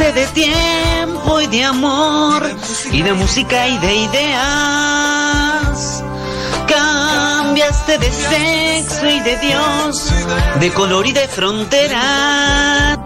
Cambiaste de tiempo y de amor y de música y de ideas. Cambiaste de sexo y de Dios, de color y de frontera.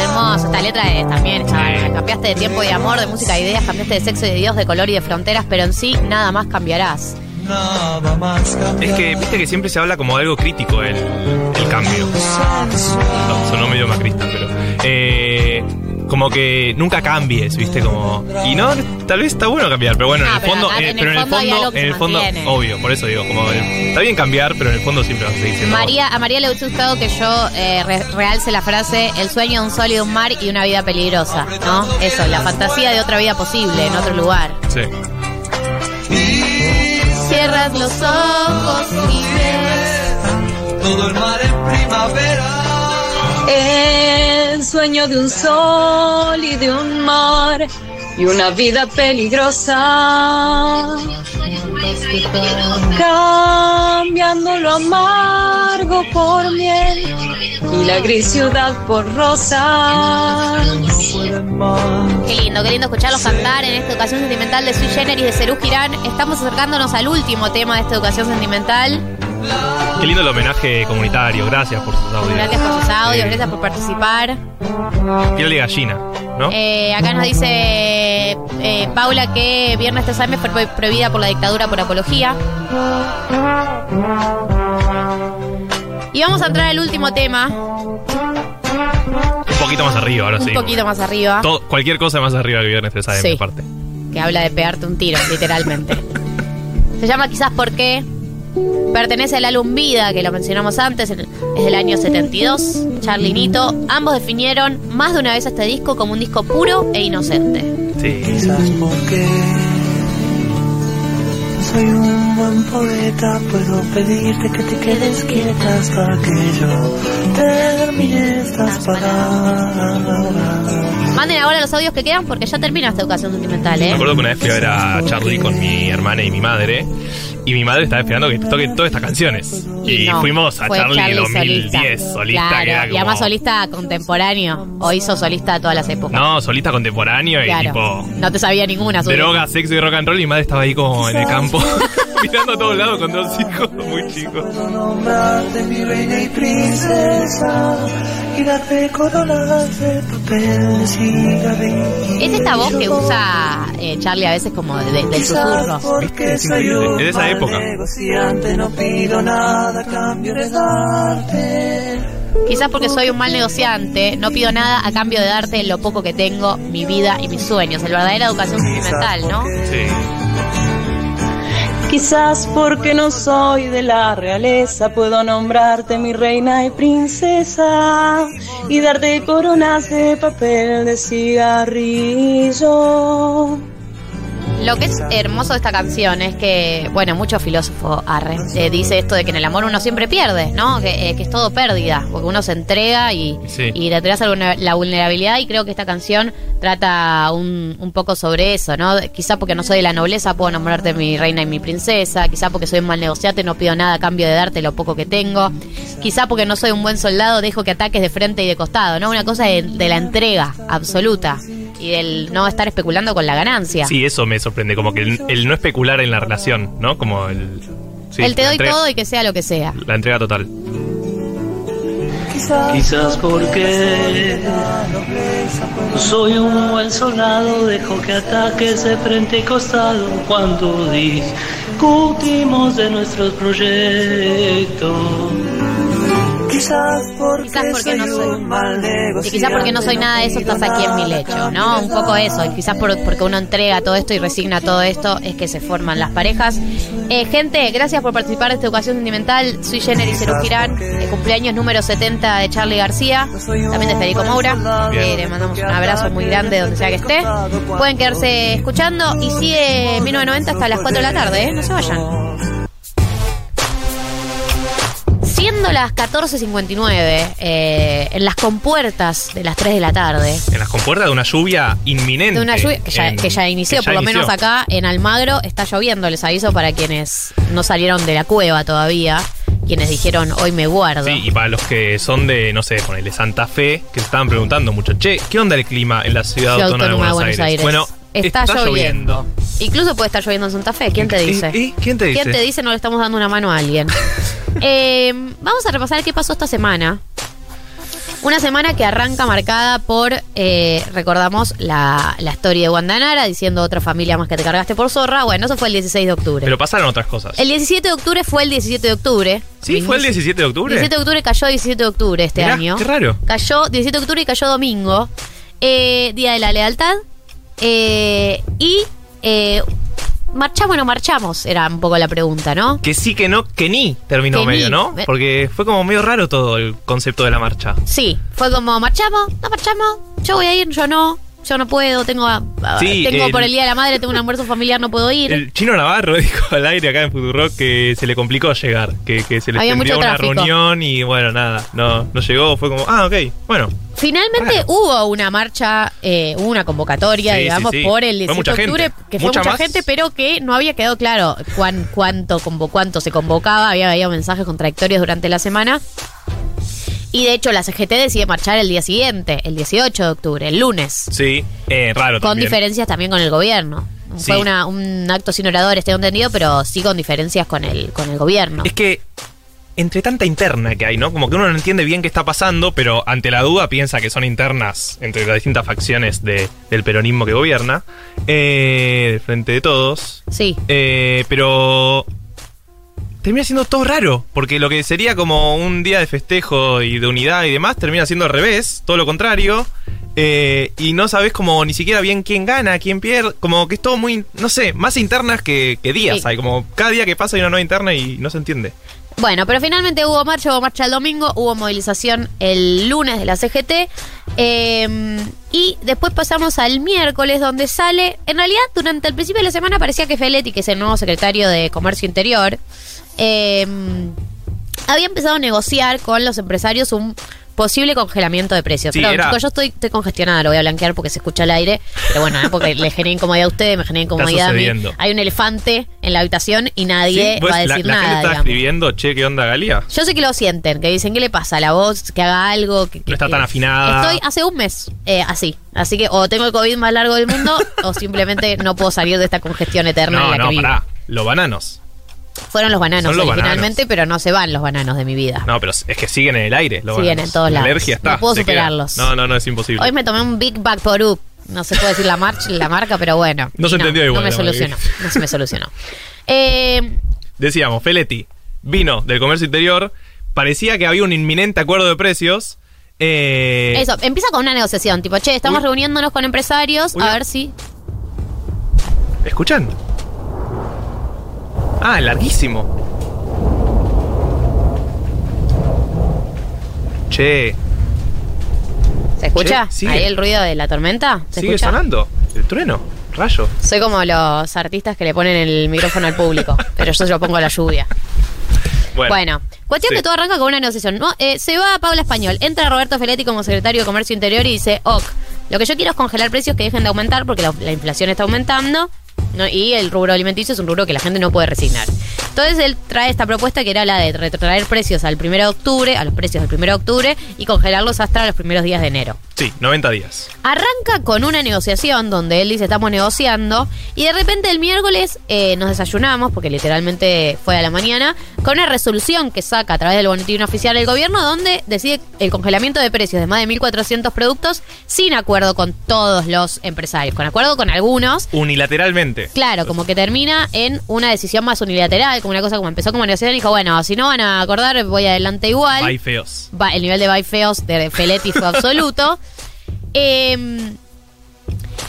Hermoso, esta letra es también, chaval. Cambiaste de tiempo y de amor, de música de ideas, cambiaste de sexo y de Dios, de color y de fronteras, pero en sí nada más cambiarás. nada más Es que, viste que siempre se habla como de algo crítico el, el cambio. No, sonó medio macrista, pero. eh, como que nunca cambies, viste, como. Y no, tal vez está bueno cambiar, pero bueno, No, en el pero fondo. eh, en el pero en el fondo en el fondo, obvio, por eso digo, como. eh, Está bien cambiar, pero en el fondo siempre vas a seguir siendo. María, a María le hubiese gustado que yo eh, re- realce la frase el sueño de un sol y de un mar y una vida peligrosa, ¿no? Eso, la fantasía de otra vida posible, en otro lugar. Sí. Cierras los ojos y ves. todo el mar en primavera. El sueño de un sol y de un mar y una vida peligrosa. Cambiando lo amargo por miel y la gris ciudad por rosa. Qué lindo, qué lindo escucharlos cantar en esta educación sentimental de Sui Generis de Cerú Girán. Estamos acercándonos al último tema de esta educación sentimental. Qué lindo el homenaje comunitario, gracias por sus audios. Gracias por sus audios, Sí. gracias por participar. Piel de gallina, ¿no? Eh, acá nos dice eh, Paula que Viernes 3 AM fue pro- prohibida por la dictadura por apología. Y vamos a entrar al último tema, Un poquito más arriba, ahora un sí. poquito más arriba, Todo- cualquier cosa más arriba que viernes 3 AM, Sí. aparte. que habla de pegarte un tiro, literalmente. Se llama Quizás por qué. Pertenece al álbum Vida, que lo mencionamos antes, en- es del año 72. Charlie Nito, ambos definieron más de una vez este disco como un disco puro e inocente. Sí. Quizás porque soy un buen poeta, puedo pedirte que te quedes quieta hasta que yo termine estas palabras. Manden ahora los audios que quedan porque ya termina esta educación sentimental, Me ¿eh? acuerdo que una vez fui a ver a Charlie con mi hermana y mi madre. Y mi madre estaba esperando que toque todas estas canciones. Y, no, fuimos a Charlie, Charlie 2010, solista, Claro, que era y como- además solista contemporáneo. O hizo solista de todas las épocas. No, solista contemporáneo y Claro. tipo. No te sabía ninguna. Droga, sexo y rock and roll. Y mi madre estaba ahí como en el campo, mirando a todos lados con dos hijos muy chicos. Puedo nombrarte mi reina y princesa y darte coronas de papel de cigarrillo. Es esta voz que usa eh, Charlie a veces como de- del susurro. Es increíble. de esa época. negociante, no pido nada a cambio de darte. Quizás porque soy un mal negociante, no pido nada a cambio de darte lo poco que tengo, mi vida y mis sueños. El verdadera educación sentimental, ¿no? Sí. Quizás porque no soy de la realeza, puedo nombrarte mi reina y princesa y darte coronas de papel de cigarrillo. Lo que es hermoso de esta canción es que, bueno, mucho filósofo Arre eh, dice esto de que en el amor uno siempre pierde, ¿no? Que, eh, que es todo pérdida, porque uno se entrega y, Sí. y la vulnerabilidad y creo que esta canción trata un, un poco sobre eso, ¿no? Quizá porque no soy de la nobleza puedo enamorarte de mi reina y mi princesa, quizá porque soy un mal negociante no pido nada a cambio de darte lo poco que tengo, quizá porque no soy un buen soldado dejo que ataques de frente y de costado, ¿no? Una cosa de, de la entrega absoluta y del no estar especulando con la ganancia. Sí, eso me sorprende, como que el, el no especular en la relación, ¿no? Como el... sí, el te doy entrega- todo y que sea lo que sea. La entrega total. Quizás porque soy un buen soldado, dejo que ataques de frente y costado cuando discutimos de nuestros proyectos. Quizás porque, Quizás porque no soy- mal Y quizás porque no soy nada de eso, estás aquí en mi lecho, ¿no? Un poco eso. Y quizás por- porque uno entrega todo esto y resigna todo esto, es que se forman las parejas. Eh, gente, gracias por participar de esta educación sentimental. Soy Jenner y Ceru Girán. El cumpleaños número 70 de Charlie García. También de Federico Moura. Eh, le mandamos un abrazo muy grande donde sea que esté. Pueden quedarse escuchando y sigue 1990 hasta las 4 de la tarde, ¿eh? No se vayan. Siendo las 14.59, eh, en las compuertas de las 3 de la tarde, En las compuertas de una lluvia inminente. de una lluvia que ya, en- que ya inició, que ya por lo menos acá en Almagro está lloviendo, les aviso para quienes no salieron de la cueva todavía, quienes dijeron hoy me guardo. Sí, y para los que son de, no sé, ponele Santa Fe, que se estaban preguntando mucho, che, ¿qué onda el clima en la ciudad, Ciudad autónoma, de Buenos, Aires? Bueno, está, lloviendo. Incluso puede estar lloviendo en Santa Fe, ¿quién te dice? ¿Y- y quién te dice? ¿Quién te dice no le estamos dando una mano a alguien? Eh, vamos a repasar qué pasó esta semana. Una semana que arranca marcada por, eh, recordamos, la, la historia de Guandanara diciendo otra familia más que te cargaste por zorra. Bueno, eso fue el 16 de octubre. Pero pasaron otras cosas. el 17 de octubre fue el 17 de octubre. ¿Sí? ¿Fue el 17 de octubre? 17 de octubre cayó 17 de octubre este Mirá, año. qué raro. Cayó 17 de octubre y cayó domingo. Eh, Día de la Lealtad. Eh, y eh, marchamos o no marchamos, era un poco la pregunta, ¿no? Que sí, que no, que ni terminó Que medio, ni. ¿no? Porque fue como medio raro todo el concepto de la marcha. Sí, fue como, marchamos, no marchamos, yo voy a ir, yo no, yo no puedo, tengo, Sí, tengo el- por el Día de la Madre, tengo un almuerzo familiar, no puedo ir. El chino Navarro dijo al aire acá en Futurock que se le complicó llegar, que, que se le mucho una reunión y bueno, nada, no, no llegó, fue como, ah, ok, bueno. Finalmente hubo una marcha, eh, hubo una convocatoria, Sí, digamos, sí, por el Fue 17 mucha de octubre, gente. que fue Mucha gente, pero que no había quedado claro cuán, cuánto, convo- cuánto se convocaba, había, había mensajes contradictorios durante la semana. Y de hecho la CGT decide marchar el día siguiente, el 18 de octubre, el lunes. Sí, eh, raro Con también. diferencias también con el gobierno. Sí. Fue una- un acto sin oradores, tengo entendido, pero sí con diferencias con el, con el gobierno. Es que entre tanta interna que hay, ¿no? Como que uno no entiende bien qué está pasando, pero ante la duda piensa que son internas entre las distintas facciones de- del peronismo que gobierna, eh, del frente de todos. Sí. Eh, pero termina siendo todo raro, porque lo que sería como un día de festejo y de unidad y demás termina siendo al revés, todo lo contrario. eh, y no sabes como ni siquiera bien quién gana, quién pierde, como que es todo muy, no sé, más internas que, que días. Sí. Hay como cada día que pasa hay una nueva interna y no se entiende. Bueno, pero finalmente hubo marcha, hubo marcha el domingo, hubo movilización el lunes de la CGT. eh, y después pasamos al miércoles, donde sale. En realidad, durante el principio de la semana parecía que Feletti, que es el nuevo secretario de Comercio Interior, eh, había empezado a negociar con los empresarios un posible congelamiento de precios. Sí, Perdón, era- chicos, yo estoy, estoy congestionada, lo voy a blanquear porque se escucha al aire. Pero bueno, ¿eh? porque le generé incomodidad a ustedes, me generé incomodidad a mí. sucediendo. Hay un elefante en la habitación y nadie Sí, vos- va a la, decir la nada. está digamos. escribiendo, che, ¿qué onda Galia? Yo sé que lo sienten, que dicen, ¿qué le pasa la voz? Que haga algo. Que, que- No está que- tan afinada. Estoy hace un mes eh, así. Así que o tengo el COVID más largo del mundo o simplemente no puedo salir de esta congestión eterna en No, la no, que vivo. pará. Los bananos. Fueron los bananos Son los originalmente, pero no se van los bananos de mi vida. No, pero es que siguen en el aire. Los Siguen bananos. en todos La lados. alergia está. No puedo queda. superarlos. No, no, no, es imposible. Hoy me tomé un Big Bag por Up. No se puede decir la marcha, la marca, pero bueno. No se entendió igual, No me la solucionó. No se me solucionó. Eh, Decíamos, Feletti vino del comercio interior. Parecía que había un inminente acuerdo de precios. Eh, eso, empieza con una negociación, tipo, che, estamos Uy. reuniéndonos con empresarios Uy. a ver si. ¿Escuchan? Ah, larguísimo. Che, ¿Se escucha? Che, sigue. Ahí el ruido de la tormenta. ¿Se ¿sigue escucha? sonando? ¿El trueno? Rayo. Soy como los artistas que le ponen el micrófono al público, pero yo se lo pongo a la lluvia. Bueno, cuestión Sí. que todo arranca con una negociación. No, eh, se va Paula Español, entra Roberto Feletti como secretario de Comercio Interior y dice, ok, lo que yo quiero es congelar precios que dejen de aumentar porque la, la inflación está aumentando ¿no? y el rubro alimenticio es un rubro que la gente no puede resignar. Entonces él trae esta propuesta que era la de retrotraer precios al 1 de octubre, a los precios del 1 de octubre y congelarlos hasta los primeros días de enero. Sí, 90 días. Arranca con una negociación donde él dice estamos negociando y de repente el miércoles eh, nos desayunamos, porque literalmente fue a la mañana, con una resolución que saca a través del boletín oficial del gobierno donde decide el congelamiento de precios de más de 1.400 productos sin acuerdo con todos los empresarios, con acuerdo con algunos. Unilateralmente. Claro, como que termina en una decisión más unilateral, como una cosa como empezó como negociación y dijo, bueno, si no van a acordar, voy adelante igual. Hay feos. Va- el nivel de bye feos de Feletti fue absoluto. Eh,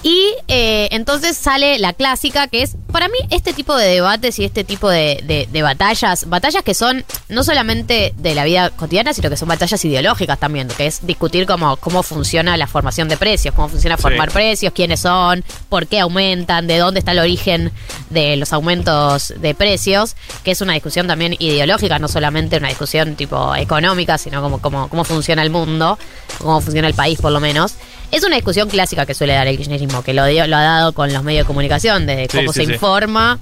y eh, entonces sale la clásica, que es, para mí, este tipo de debates y este tipo de, de- de batallas, batallas que son no solamente de la vida cotidiana, sino que son batallas ideológicas también, que es discutir cómo, cómo funciona la formación de precios, cómo funciona Sí. formar precios, quiénes son, por qué aumentan, de dónde está el origen de los aumentos de precios, que es una discusión también ideológica, no solamente una discusión tipo económica, sino como, como cómo funciona el mundo, cómo funciona el país por lo menos. Es una discusión clásica que suele dar el kirchnerismo, que lo, dio- lo ha dado con los medios de comunicación, desde Sí, cómo sí, se sí. informa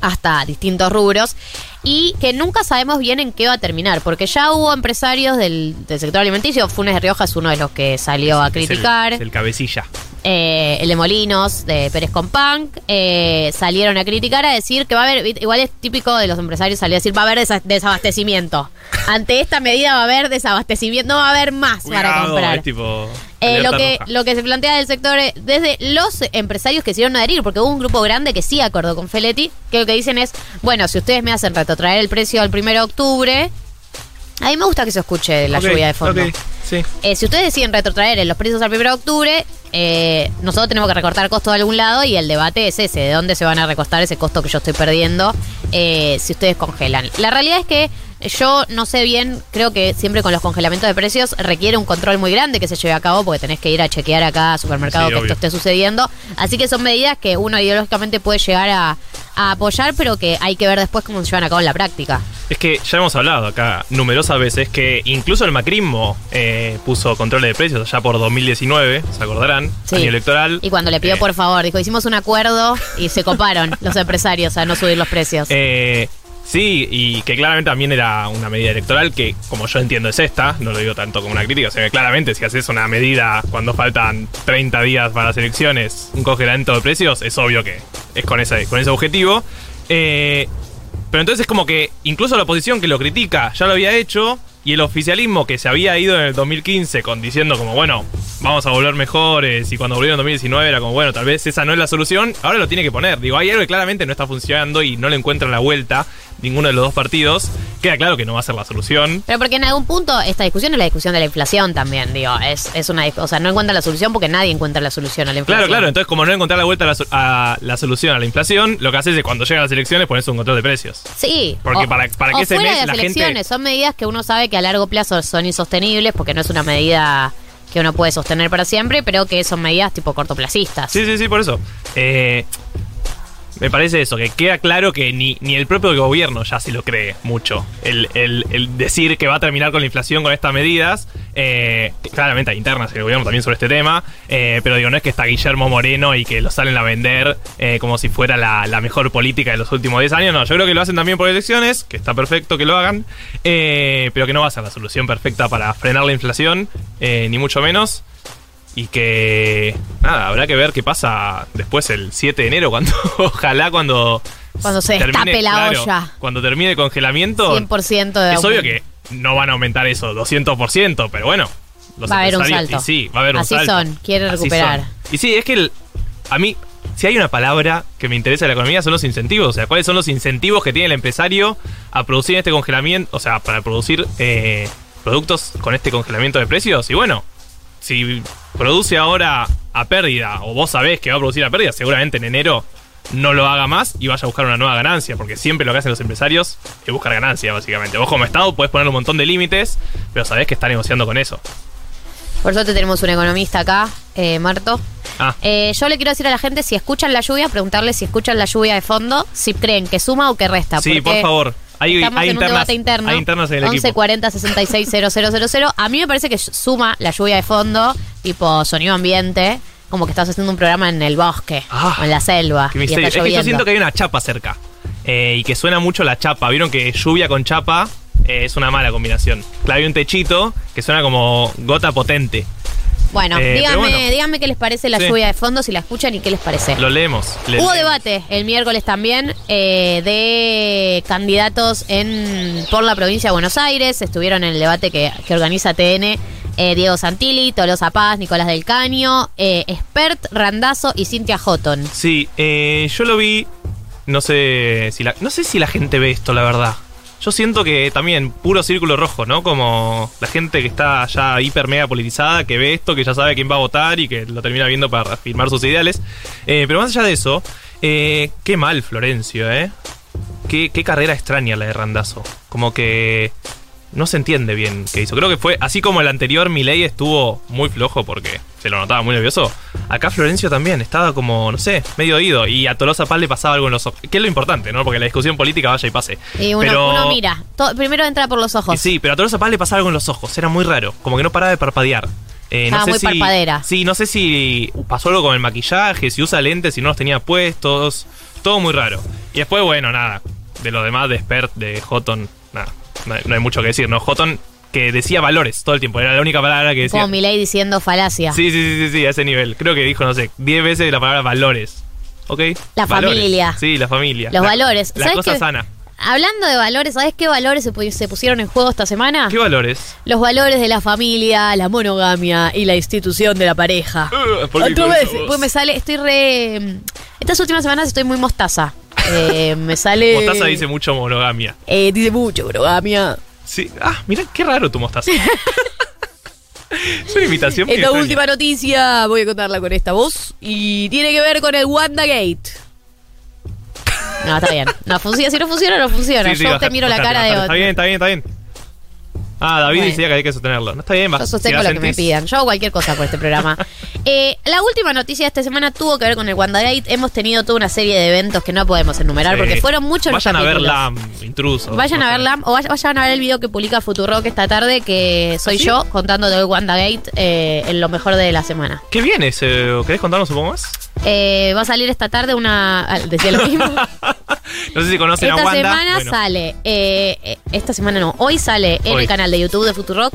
hasta distintos rubros y que nunca sabemos bien en qué va a terminar, porque ya hubo empresarios del, del sector alimenticio, Funes de Rioja es uno de los que salió a Es el- criticar, es el cabecilla. Eh, el de Molinos, de Pérez Compunk, eh, salieron a criticar, a decir que va a haber, igual es típico de los empresarios salir a decir, va a haber desa- desabastecimiento. Ante esta medida va a haber desabastecimiento, no va a haber más para comprar. tipo. Eh, lo, que, roja. lo que se plantea del sector, desde los empresarios que a adherir, porque hubo un grupo grande que sí acordó con Feletti, que lo que dicen es, bueno, si ustedes me hacen retrotraer el precio al 1 de octubre, a mí me gusta que se escuche la lluvia de fondo. sí. Eh, si ustedes deciden retrotraer en los precios al 1 de octubre, eh, nosotros tenemos que recortar costo de algún lado y el debate es ese, de dónde se van a recostar ese costo que yo estoy perdiendo eh, si ustedes congelan. La realidad es que yo no sé bien, creo que siempre con los congelamientos de precios requiere un control muy grande que se lleve a cabo porque tenés que ir a chequear acá a supermercado Sí, que obvio. esto esté sucediendo. Así que son medidas que uno ideológicamente puede llegar a, a apoyar, pero que hay que ver después cómo se llevan a cabo en la práctica. Es que ya hemos hablado acá numerosas veces que incluso el macrismo eh, puso controles de precios allá por 2019, se acordarán, Sí. año electoral. Y cuando le pidió Eh, por favor, dijo, hicimos un acuerdo y se coparon los empresarios a no subir los precios. Eh, sí, y que claramente también era una medida electoral que, como yo entiendo, es esta. No lo digo tanto como una crítica, sino que claramente si haces una medida cuando faltan 30 días para las elecciones, un congelamiento de precios, es obvio que es con ese, con ese objetivo. Eh, pero entonces es como que incluso la oposición que lo critica ya lo había hecho. Y el oficialismo que se había ido en el 2015 con diciendo como, bueno, vamos a volver mejores. Y cuando volvieron en 2019 era como, bueno, tal vez esa no es la solución. Ahora lo tiene que poner. Digo, hay algo que claramente no está funcionando y no le encuentran la vuelta ninguno de los dos partidos. Queda claro que no va a ser la solución. Pero porque en algún punto esta discusión es la discusión de la inflación también, digo, es, es una, o sea, no encuentra la solución porque nadie encuentra la solución a la inflación. Claro, claro. Entonces, como no encontrar la vuelta a la, a la solución a la inflación, lo que haces es cuando llegan las elecciones pones un control de precios. Sí. Porque para- para o que fuera mes de las la gente- elecciones, son medidas que uno sabe que a largo plazo son insostenibles porque no es una medida que uno puede sostener para siempre, pero que son medidas tipo cortoplacistas. Sí, sí, sí, por eso. Eh, me parece eso, que queda claro que ni, ni el propio gobierno ya se lo cree mucho. El, el- decir que va a terminar con la inflación con estas medidas. eh, claramente hay internas en el gobierno también sobre este tema. eh, pero digo, no es que está Guillermo Moreno y que lo salen a vender eh, como si fuera la, la mejor política de los últimos 10 años. No, yo creo que lo hacen también por elecciones, que está perfecto que lo hagan. pero que no va a ser la solución perfecta para frenar la inflación, ni mucho menos. Y que, nada, habrá que ver qué pasa después el 7 de enero, cuando ojalá cuando... Cuando se destape la olla. Cuando termine el congelamiento. 100% de Es obvio que no van a aumentar eso 200%, pero bueno. los Va a haber un salto. y sí, va a haber un Así salto. son, quieren Así recuperar. son. Y sí, es que el- a mí, si hay una palabra que me interesa de la economía, son los incentivos. O sea, ¿cuáles son los incentivos que tiene el empresario a producir este congelamiento? O sea, para producir eh, productos con este congelamiento de precios. Y bueno, si produce ahora a pérdida, o vos sabés que va a producir a pérdida, seguramente en enero no lo haga más y vaya a buscar una nueva ganancia, porque siempre lo que hacen los empresarios es buscar ganancia, básicamente. Vos como Estado podés poner un montón de límites, pero sabés que está negociando con eso. Por suerte tenemos un economista acá eh, Marto. Ah. Eh, yo le quiero decir a la gente, si escuchan la lluvia, preguntarle si escuchan la lluvia de fondo, si creen que suma o que resta. Sí, por favor. Hay, Estamos hay en un internas, debate interno. hay internas en el 11 equipo. 40 66 000. A mí me parece que suma la lluvia de fondo, tipo sonido ambiente, como que estás haciendo un programa en el bosque Ah, o en la selva. Qué y misterio. está Es que yo siento que hay una chapa cerca. eh, y que suena mucho la chapa. Vieron que lluvia con chapa eh, es una mala combinación. Hay un techito que suena como gota potente. Bueno, Eh, pero díganme, bueno. díganme qué les parece la Sí. lluvia de fondo, si la escuchan y qué les parece. Lo leemos. le- Hubo debate el miércoles también eh, de candidatos en por la provincia de Buenos Aires. Estuvieron en el debate que, que organiza TN. eh, Diego Santilli, Tolosa Paz, Nicolás del Caño, eh, Expert, Randazo y Cintia Houghton. Sí, eh, yo lo vi. No sé si la, no sé si la gente ve esto, la verdad. Yo siento que también puro círculo rojo, ¿no? Como la gente que está ya hiper mega politizada, que ve esto, que ya sabe quién va a votar y que lo termina viendo para afirmar sus ideales. Eh, pero más allá de eso, eh, qué mal Florencio, ¿eh? Qué, qué carrera extraña la de Randazo. Como que no se entiende bien qué hizo. Creo que fue, así como el anterior Milei estuvo muy flojo porque se lo notaba muy nervioso, acá Florencio también estaba como, no sé, medio oído y a Tolosa Paz le pasaba algo en los ojos. Que es lo importante, ¿no? Porque la discusión política vaya y pase. Y uno, Pero- uno mira, primero entra por los ojos. sí, pero a Tolosa Paz le pasaba algo en los ojos, era muy raro, como que no paraba de parpadear. Eh, Estaba no sé muy si, parpadera. Sí, no sé si pasó algo con el maquillaje, si usa lentes, si no los tenía puestos. Todo muy raro. Y después, bueno, nada. De lo demás, de Spert, de Houghton, nada. No hay, no hay mucho que decir, ¿no? Houghton que decía valores todo el tiempo, era la única palabra que decía. Como Milei diciendo falacia. Sí, sí, sí, sí, sí, a ese nivel. Creo que dijo, no sé, 10 veces la palabra valores. ¿Ok? La Valores. familia. Sí, la familia. Los La- valores. La ¿Sabes cosa sana. Hablando de valores, ¿sabes qué valores se, pu- se pusieron en juego esta semana? ¿Qué valores? Los valores de la familia, la monogamia y la institución de la pareja. Uh, ¿por qué Otra vez, pues me sale, estoy re... Estas últimas semanas estoy muy mostaza. Eh, me sale... Mostaza dice mucho monogamia. Eh, dice mucho monogamia. Sí. Ah, mira, qué raro tu mostaza. es una imitación muy Esta extraña. última noticia voy a contarla con esta voz y tiene que ver con el WandaGate. No, está bien. No funciona, si no funciona, no funciona. Sí, sí, Yo te miro la cara de Está bien, está bien, está bien. Ah, David Bueno. decía que hay que sostenerlo. No está bien. Yo Si sostengo la lo que me pidan. Yo hago cualquier cosa por este programa. Eh, la última noticia de esta semana tuvo que ver con el WandaGate. Hemos tenido toda una serie de eventos que no podemos enumerar Sí. porque fueron muchos los Vayan a ver capítulos. la intruso. Vayan no a sé. verla o vay- vayan a ver el video que publica Futurock esta tarde que soy ¿Ah, sí? yo contando el WandaGate eh, en lo mejor de la semana. ¿Qué viene ese? ¿Querés contarnos un poco más? Eh, va a salir esta tarde una... ah, Decía lo mismo. No sé si conocen a Esta Wanda. semana Bueno, sale, eh, eh, esta semana no, hoy sale en Hoy. el canal de YouTube de Futurock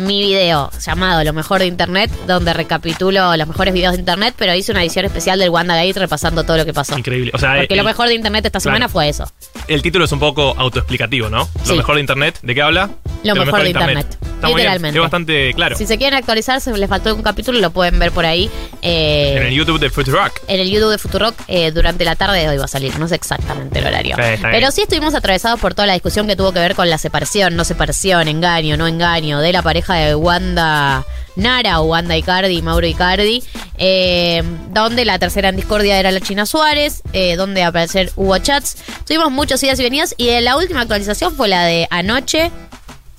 mi video llamado Lo mejor de Internet, donde recapitulo los mejores videos de Internet, pero hice una edición especial del WandaGate repasando todo lo que pasó. Increíble. O sea, Porque lo mejor de Internet esta semana Claro. fue eso. el título es un poco autoexplicativo, ¿no? Sí. Lo mejor de Internet. ¿De qué habla? Lo De mejor de Internet. Está muy bien, Literalmente. Es bastante claro. Si se quieren actualizar, se les faltó un capítulo, lo pueden ver por ahí. eh, En el YouTube de Food En el YouTube de Futurock eh, durante la tarde de hoy va a salir, no sé exactamente el horario. Sí, está bien. Pero sí estuvimos atravesados por toda la discusión que tuvo que ver con la separación, no separación, engaño, no engaño, de la pareja de Wanda Nara o Wanda Icardi, Mauro Icardi, eh, donde la tercera en discordia era la China Suárez, eh, donde al parecer hubo chats. Tuvimos muchos idas y venidas y la última actualización fue la de anoche,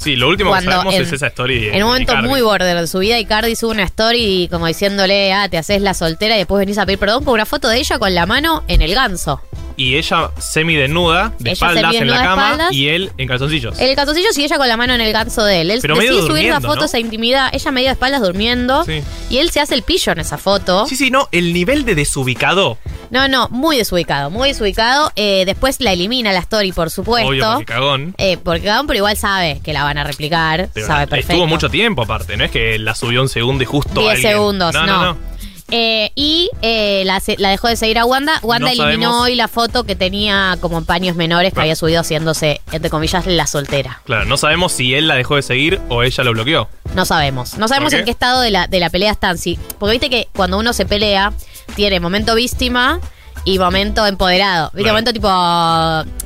Sí, lo último Cuando que sabemos en- es esa story. en un momento Icardi. muy border de su vida, Icardi sube una story como diciéndole, ah, te haces la soltera y después venís a pedir perdón con una foto de ella con la mano en el ganso. Y ella semidesnuda, de Ella espaldas en la cama, espaldas. y él en calzoncillos. El calzoncillo y ella con la mano en el ganso de él. Él Pero medio decide subir esa foto, ¿no? esa intimidad. Ella medio de espaldas durmiendo. Sí. Y él se hace el pillo en esa foto. Sí, sí, no, el nivel de desubicado. No, no, muy desubicado, muy desubicado. Eh, después la elimina la story, por supuesto. Obvio, porque cagón. Eh, porque cagón, pero igual sabe que la van a replicar. Pero sabe la- perfecto. estuvo mucho tiempo aparte, no es que la subió un segundo y justo 10 alguien. segundos, no. no, no. Eh, y eh, la, la dejó de seguir a Wanda. Wanda No eliminó sabemos. hoy la foto que tenía como en paños menores que había subido haciéndose, entre comillas, la soltera. Claro, no sabemos si él la dejó de seguir o ella lo bloqueó. No sabemos. No sabemos en qué estado de la, de la pelea están. Sí, porque viste que cuando uno se pelea, tiene momento víctima y momento empoderado. Viste, Claro. momento tipo.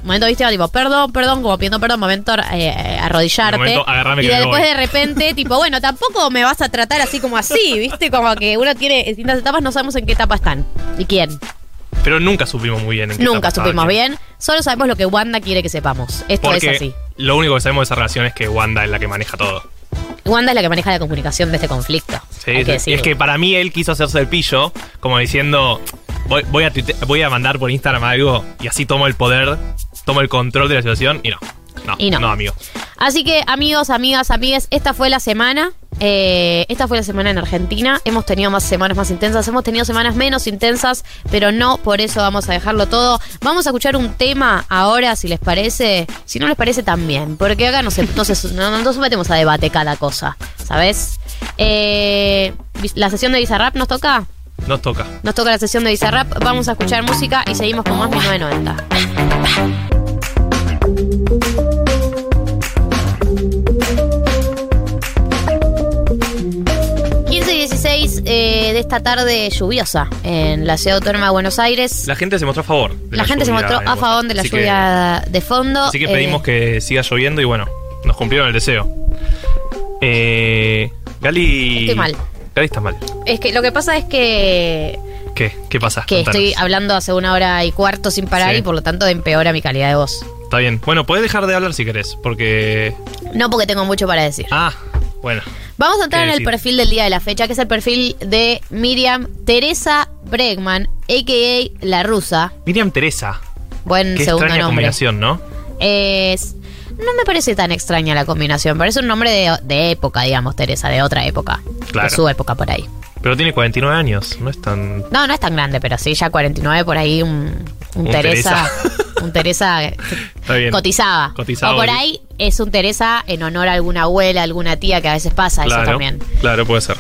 Momento víctima, tipo, perdón, perdón, como pidiendo perdón, momento eh, arrodillarte. Momento, y que después voy. de repente, tipo, bueno, tampoco me vas a tratar así como así, viste, como que uno tiene distintas etapas, no sabemos en qué etapa están. ¿Y quién? Pero nunca supimos muy bien en qué Nunca etapa supimos quién. bien. Solo sabemos lo que Wanda quiere que sepamos. Esto Porque es así. lo único que sabemos de esa relación es que Wanda es la que maneja todo. Wanda es la que maneja la comunicación de este conflicto. Sí, hay que sí. decirlo. es que para mí él quiso hacerse el pillo, como diciendo, voy, voy a voy a mandar por Instagram algo y así tomo el poder, tomo el control de la situación y no. No, Y no. no, amigo. Así que, amigos, amigas, amigues, esta fue la semana. Eh, esta fue la semana en Argentina. Hemos tenido más semanas más intensas, hemos tenido semanas menos intensas, pero no por eso vamos a dejarlo todo. Vamos a escuchar un tema ahora, si les parece. Si no les parece, también. Porque acá no se, no se- no- no nos metemos a debate cada cosa, ¿sabes? Eh, la sesión de Bizarrap nos toca. Nos toca. Nos toca la sesión de Bizarrap. Vamos a escuchar música y seguimos con más 1990. 15 y 16 eh, de esta tarde lluviosa en la ciudad autónoma de Buenos Aires. La gente se mostró a favor. de La, gente se mostró a favor de la Así que- lluvia de fondo. Así que Eh, pedimos que siga lloviendo y bueno, nos cumplieron el deseo. Eh, Gali. Estoy mal. Gali está mal. Es que lo que pasa es que, ¿Qué? ¿Qué pasa? que Contanos. estoy hablando hace una hora y cuarto sin parar Sí. y por lo tanto empeora mi calidad de voz. Está bien. Bueno, podés dejar de hablar si querés, porque. No porque tengo mucho para decir. Ah, bueno. Vamos a entrar ¿Qué en el decir? perfil del día de la fecha, que es el perfil de Miriam Teresa Bregman, a.k.a. La Rusa. Miriam Teresa. Buen Qué segundo extraña nombre. combinación, ¿no? Es, no me parece tan extraña la combinación. Parece un nombre de, de época, digamos, Teresa, de otra época. Claro. De su época por ahí. Pero tiene 49 años, no es tan. No, no es tan grande, pero sí, ya 49 por ahí, un, un Un Teresa. Teresa. un Teresa Está bien. cotizaba. O por ahí es un Teresa en honor a alguna abuela, alguna tía que a veces pasa, claro, eso también. Claro, puede ser.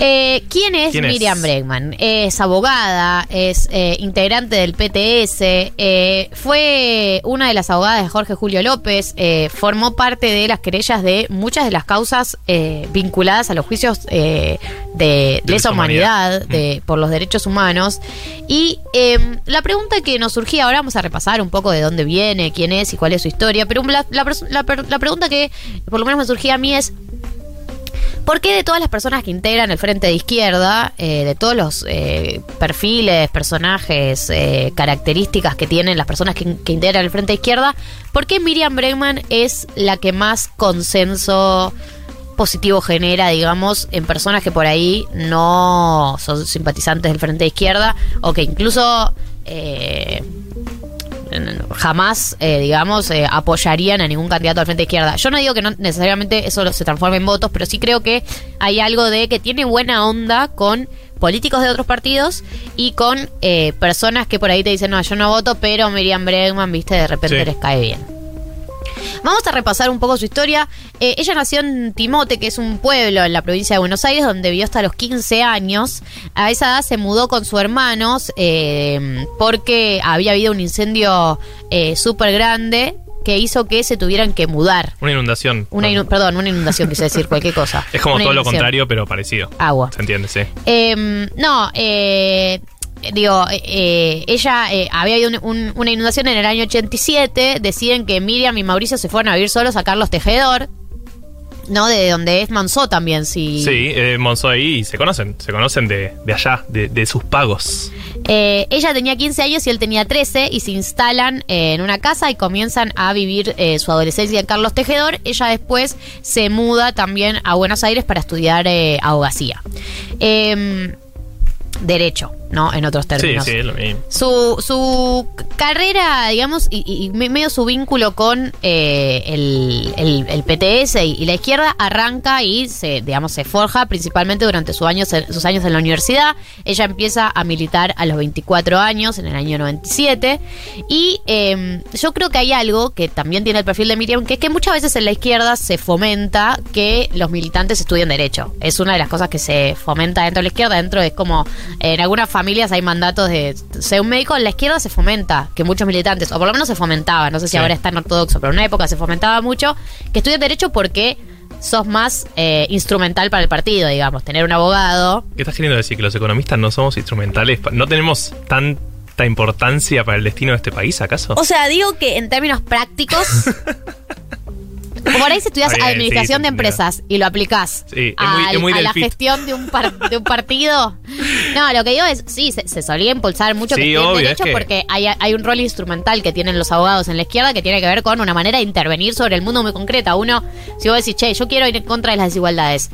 Eh, ¿Quién es ¿Quién es? Miriam Bregman? Es abogada, es eh, integrante del PTS, eh, fue una de las abogadas de Jorge Julio López, formó parte de las querellas de muchas de las causas vinculadas a los juicios de, De lesa humanidad. humanidad, de, por los derechos humanos. Y eh, la pregunta que nos surgía ahora, vamos a repasar un poco de dónde viene, quién es y cuál es su historia, pero la, la pregunta que por lo menos me surgía a mí es, ¿Por qué de todas las personas que integran el Frente de Izquierda, eh, de todos los eh, perfiles, personajes, eh, características que tienen las personas que, que integran el Frente de Izquierda, ¿por qué Miriam Bregman es la que más consenso positivo genera, digamos, en personas que por ahí no son simpatizantes del Frente de Izquierda o que incluso... jamás, eh, digamos, eh, apoyarían a ningún candidato al frente de izquierda. Yo no digo que no necesariamente eso se transforme en votos, pero sí creo que hay algo de que tiene buena onda con políticos de otros partidos y con eh, personas que por ahí te dicen, no, yo no voto, pero Miriam Bregman, viste, de repente Sí. les cae bien. Vamos a repasar un poco su historia. Eh, ella nació en Timote, que es un pueblo en la provincia de Buenos Aires, donde vivió hasta los 15 años. A esa edad se mudó con sus hermanos eh, porque había habido un incendio eh, súper grande que hizo que se tuvieran que mudar. Una inundación. Una inu- perdón, una inundación, quise decir cualquier cosa. Es como Una todo lo contrario, pero parecido. Agua. ¿Se entiende? Sí. Eh, no, eh, digo, eh, ella eh, había habido un- un- una inundación en el año 87. Deciden que Miriam y Mauricio se fueron a vivir solos a Carlos Tejedor, ¿no? De donde es Monzó también, sí. Sí, eh, Monzó ahí se conocen. Se conocen de, de allá, de, de sus pagos. Eh, ella tenía 15 años y él tenía 13 y se instalan eh, en una casa y comienzan a vivir eh, su adolescencia en Carlos Tejedor. Ella después se muda también a Buenos Aires para estudiar eh, abogacía. Em, derecho, ¿no? En otros Sí, términos. sí, es lo mismo. Su, su carrera, digamos, y, y- y me- medio su vínculo con eh, el, el- el PTS y, y la izquierda arranca y se, digamos, se forja principalmente durante sus años, sus años en la universidad. Ella empieza a militar a los 24 años, en el año 97. Y eh, yo creo que hay algo que también tiene el perfil de Miriam, que es que muchas veces en la izquierda se fomenta que los militantes estudien derecho. Es una de las cosas que se fomenta dentro de la izquierda. Dentro es como, en algunas familias hay mandatos de ser un médico, en la izquierda se fomenta que muchos militantes, o por lo menos se fomentaba, no sé si Sí. ahora es tan ortodoxo, pero en una época se fomentaba mucho, que estudien derecho porque sos más eh, instrumental para el partido, digamos, tener un abogado. ¿Qué estás queriendo decir? ¿Que los economistas no somos instrumentales? ¿No tenemos tanta importancia para el destino de este país, acaso? O sea, digo que en términos prácticos. Por ahí si estudias bien, administración sí, de se empresas y lo aplicás Sí, a, muy- es muy a del la fit. gestión de un, par- de un partido, No, lo que digo es, sí, se, se solía impulsar mucho Sí, que obvio, derecho es que- porque hay, hay un rol instrumental que tienen los abogados en la izquierda que tiene que ver con una manera de intervenir sobre el mundo muy concreta. Uno, si vos decís, che, yo quiero ir en contra de las desigualdades,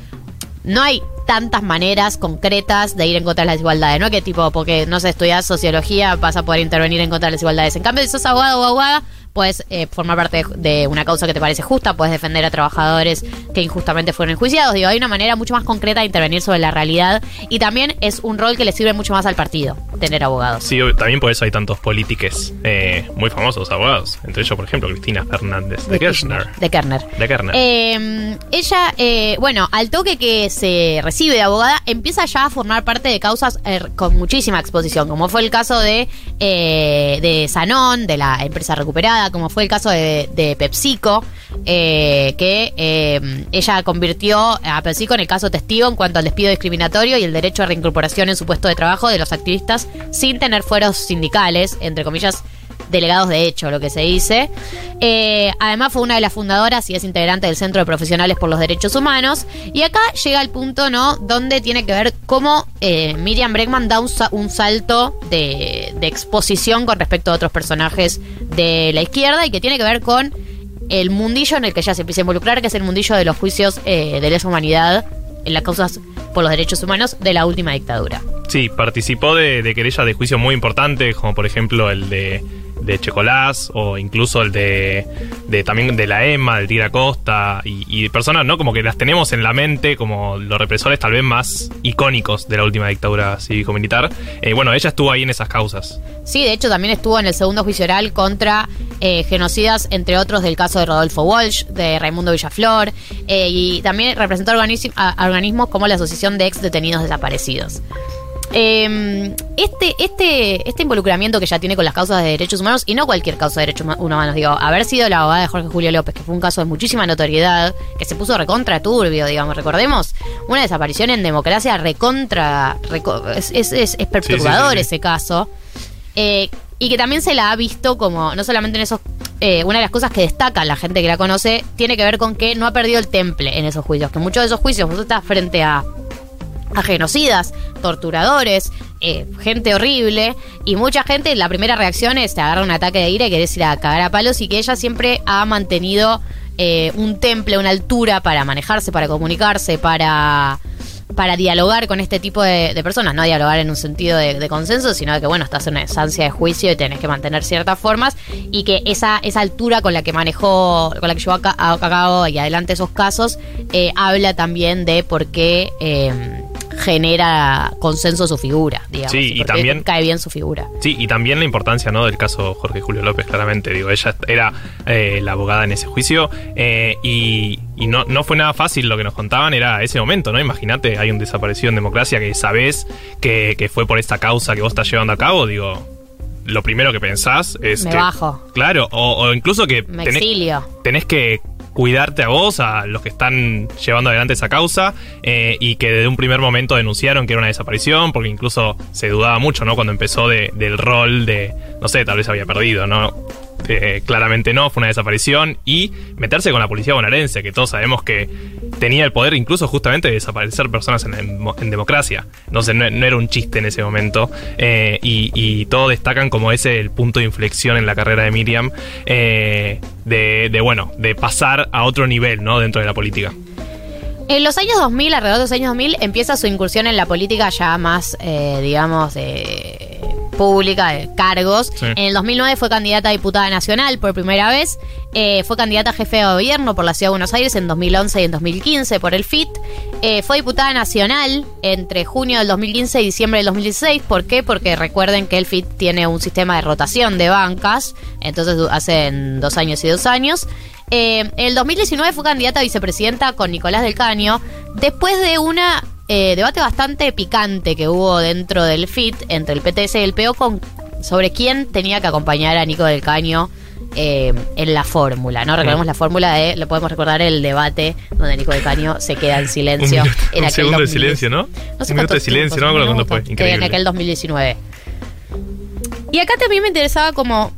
no hay tantas maneras concretas de ir en contra de las desigualdades, ¿no? Que tipo, porque no sé, estudias sociología, vas a poder intervenir en contra de las desigualdades. En cambio, si sos abogado o abogada, puedes eh, formar parte de, de una causa que te parece justa, puedes defender a trabajadores que injustamente fueron enjuiciados. Digo, hay una manera mucho más concreta de intervenir sobre la realidad y también es un rol que le sirve mucho más al partido, tener abogados. Sí, también por eso hay tantos polítiques eh, muy famosos abogados. Entre ellos, por ejemplo, Cristina Fernández de Kirchner. De Kerner. De Kerner. Eh, ella, eh, bueno, al toque que se recibe de abogada, empieza ya a formar parte de causas eh, con muchísima exposición, como fue el caso de, eh, de Sanón, de la empresa recuperada, como fue el caso de, de PepsiCo, eh, que eh, ella convirtió a PepsiCo en el caso testigo en cuanto al despido discriminatorio y el derecho a reincorporación en su puesto de trabajo de los activistas sin tener fueros sindicales, entre comillas, delegados de hecho, lo que se dice. Eh, además fue una de las fundadoras y es integrante del Centro de Profesionales por los Derechos Humanos. Y acá llega el punto, ¿no? Donde tiene que ver cómo eh, Miriam Bregman da un, sa- un salto de, de exposición con respecto a otros personajes de la izquierda y que tiene que ver con el mundillo en el que ella se empieza a involucrar, que es el mundillo de los juicios eh, de lesa humanidad en las causas por los derechos humanos de la última dictadura. Sí, participó de, de querellas de juicio muy importantes, como por ejemplo el de, de Checolás, o incluso el de, de también de la EMA, del Tigre Acosta, y, personas, ¿no? Como que las tenemos en la mente como los represores tal vez más icónicos de la última dictadura cívico-militar. Eh, bueno, ella estuvo ahí en esas causas. Sí, de hecho también estuvo en el segundo juicio oral contra eh, genocidas, entre otros del caso de Rodolfo Walsh, de Raimundo Villaflor, eh, y también representó a- organismos como la Asociación de Ex Detenidos Desaparecidos. Eh, este, este, este involucramiento que ya tiene con las causas de derechos humanos, y no cualquier causa de derechos huma- humanos, digo, haber sido la abogada de Jorge Julio López, que fue un caso de muchísima notoriedad, que se puso recontra turbio, digamos, recordemos, una desaparición en democracia recontra, reco- es, es, es- es perturbador sí, sí. ese caso. Eh, y que también se la ha visto como, no solamente en esos, eh, una de las cosas que destaca la gente que la conoce, tiene que ver con que no ha perdido el temple en esos juicios, que muchos de esos juicios vos estás frente a, a genocidas, torturadores, eh, gente horrible, y mucha gente, la primera reacción es te agarra un ataque de ira y querés ir a cagar a palos, y que ella siempre ha mantenido eh, un temple, una altura para manejarse, para comunicarse, para para dialogar con este tipo de, personas, no dialogar en un sentido de, consenso, sino de que, bueno, estás en una instancia de juicio y tenés que mantener ciertas formas y que esa, esa altura con la que manejó, con la que llevó a cabo y adelante esos casos, eh, habla también de por qué eh, genera consenso su figura, digamos. Sí, y también- cae bien su figura. Sí, y también la importancia ¿no? del caso Jorge Julio López, claramente. Digo, ella era eh, la abogada en ese juicio eh, y, y no, no fue nada fácil lo que nos contaban, era ese momento, ¿no? Imagínate, hay un desaparecido en democracia que sabés que, que fue por esta causa que vos estás llevando a cabo, digo. Lo primero que pensás es Me que. bajo. Claro, o, o incluso que Me tenés, exilio. tenés que cuidarte a vos, a los que están llevando adelante esa causa, eh, y que desde un primer momento denunciaron que era una desaparición, porque incluso se dudaba mucho, ¿no? Cuando empezó de- del rol de, no sé, tal vez había perdido, ¿no? Eh, claramente no, fue una desaparición, y meterse con la policía bonaerense, que todos sabemos que tenía el poder incluso justamente de desaparecer personas en, democracia. Entonces no, no era un chiste en ese momento, eh, y, y todos destacan como ese el punto de inflexión en la carrera de Miriam, eh, de, bueno, de pasar a otro nivel, ¿no? Dentro de la política. En los años 2000, alrededor de los años 2000, empieza su incursión en la política ya más, eh, digamos, de pública, de cargos. Sí. En el 2009 fue candidata a diputada nacional por primera vez. Eh, fue candidata a jefe de gobierno por la Ciudad de Buenos Aires en 2011 y en 2015 por el FIT. Eh, fue diputada nacional entre junio del 2015 y diciembre del 2016. ¿Por qué? Porque recuerden que el FIT tiene un sistema de rotación de bancas. Entonces hacen dos años y dos años. Eh, en el 2019 fue candidata a vicepresidenta con Nicolás del Caño, después de una eh, debate bastante picante que hubo dentro del FIT entre el PTS y el PO con, sobre quién tenía que acompañar a Nico del Caño eh, en la fórmula, ¿no? Recordemos Mm. la fórmula de, lo podemos recordar el debate donde Nico del Caño se queda en Un, silencio minuto- en un aquel segundo de 2010. silencio, ¿no? No sé un minuto de silencio, no me acuerdo un cuándo fue. minuto, En Increíble. aquel 2019. Y acá también me interesaba como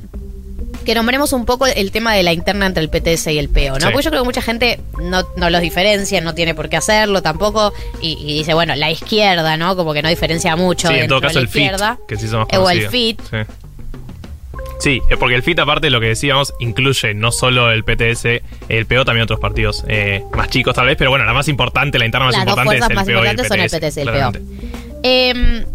que nombremos un poco el tema de la interna entre el PTS y el PO, ¿no? Sí. Porque yo creo que mucha gente no, no los diferencia, no tiene por qué hacerlo tampoco. Y, y dice, bueno, la izquierda, ¿no? Como que no diferencia mucho. Sí, en todo caso de el FIT, que hizo más Eh, o el. FIT. Sí. Sí, eh, porque el FIT, aparte de lo que decíamos, incluye no solo el PTS, el PO, también otros partidos eh, más chicos tal vez, pero bueno, la más importante, la interna más Las dos importante es el más PO y el importantes son el PTS y el claramente. PO. Eh,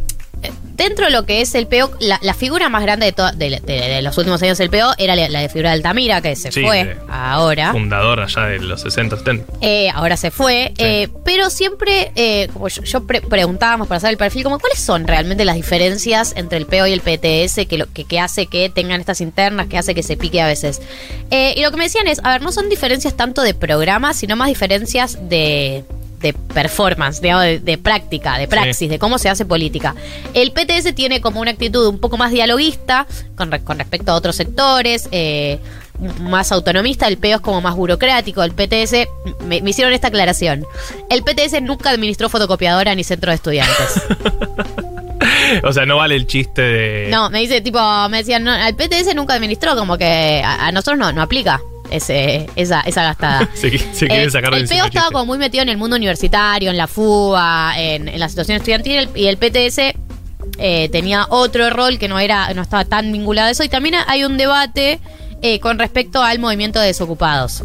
dentro de lo que es el PO, la, la figura más grande de, to- de, de- de los últimos años del PO era la, la de figura de Altamira, que se Sí, fue ahora. Fundador allá de los 60, 70. Eh, ahora se fue, eh, pero siempre, eh, como yo, yo pre- preguntábamos para hacer el perfil, como cuáles son realmente las diferencias entre el PO y el PTS que, lo, que, que hace que tengan estas internas, que hace que se pique a veces. Eh, y lo que me decían es, a ver, no son diferencias tanto de programas, sino más diferencias de de performance, de, de práctica, de praxis, Sí. de cómo se hace política. El PTS tiene como una actitud un poco más dialoguista con, re- con respecto a otros sectores, eh, más autonomista, el PEO es como más burocrático, el PTS, me, me hicieron esta aclaración, el PTS nunca administró fotocopiadora ni centro de estudiantes. O sea, no vale el chiste de. No, me dice, tipo, me decían, no, el PTS nunca administró, como que a, a nosotros no, no aplica ese, esa, esa gastada. Se, se quieren Eh, sacar el PEO estaba como muy metido en el mundo universitario, en la fuga, en, en la situación estudiantil y el PTS eh, tenía otro rol que no era no estaba tan vinculado a eso. Y también hay un debate eh, con respecto al movimiento de desocupados.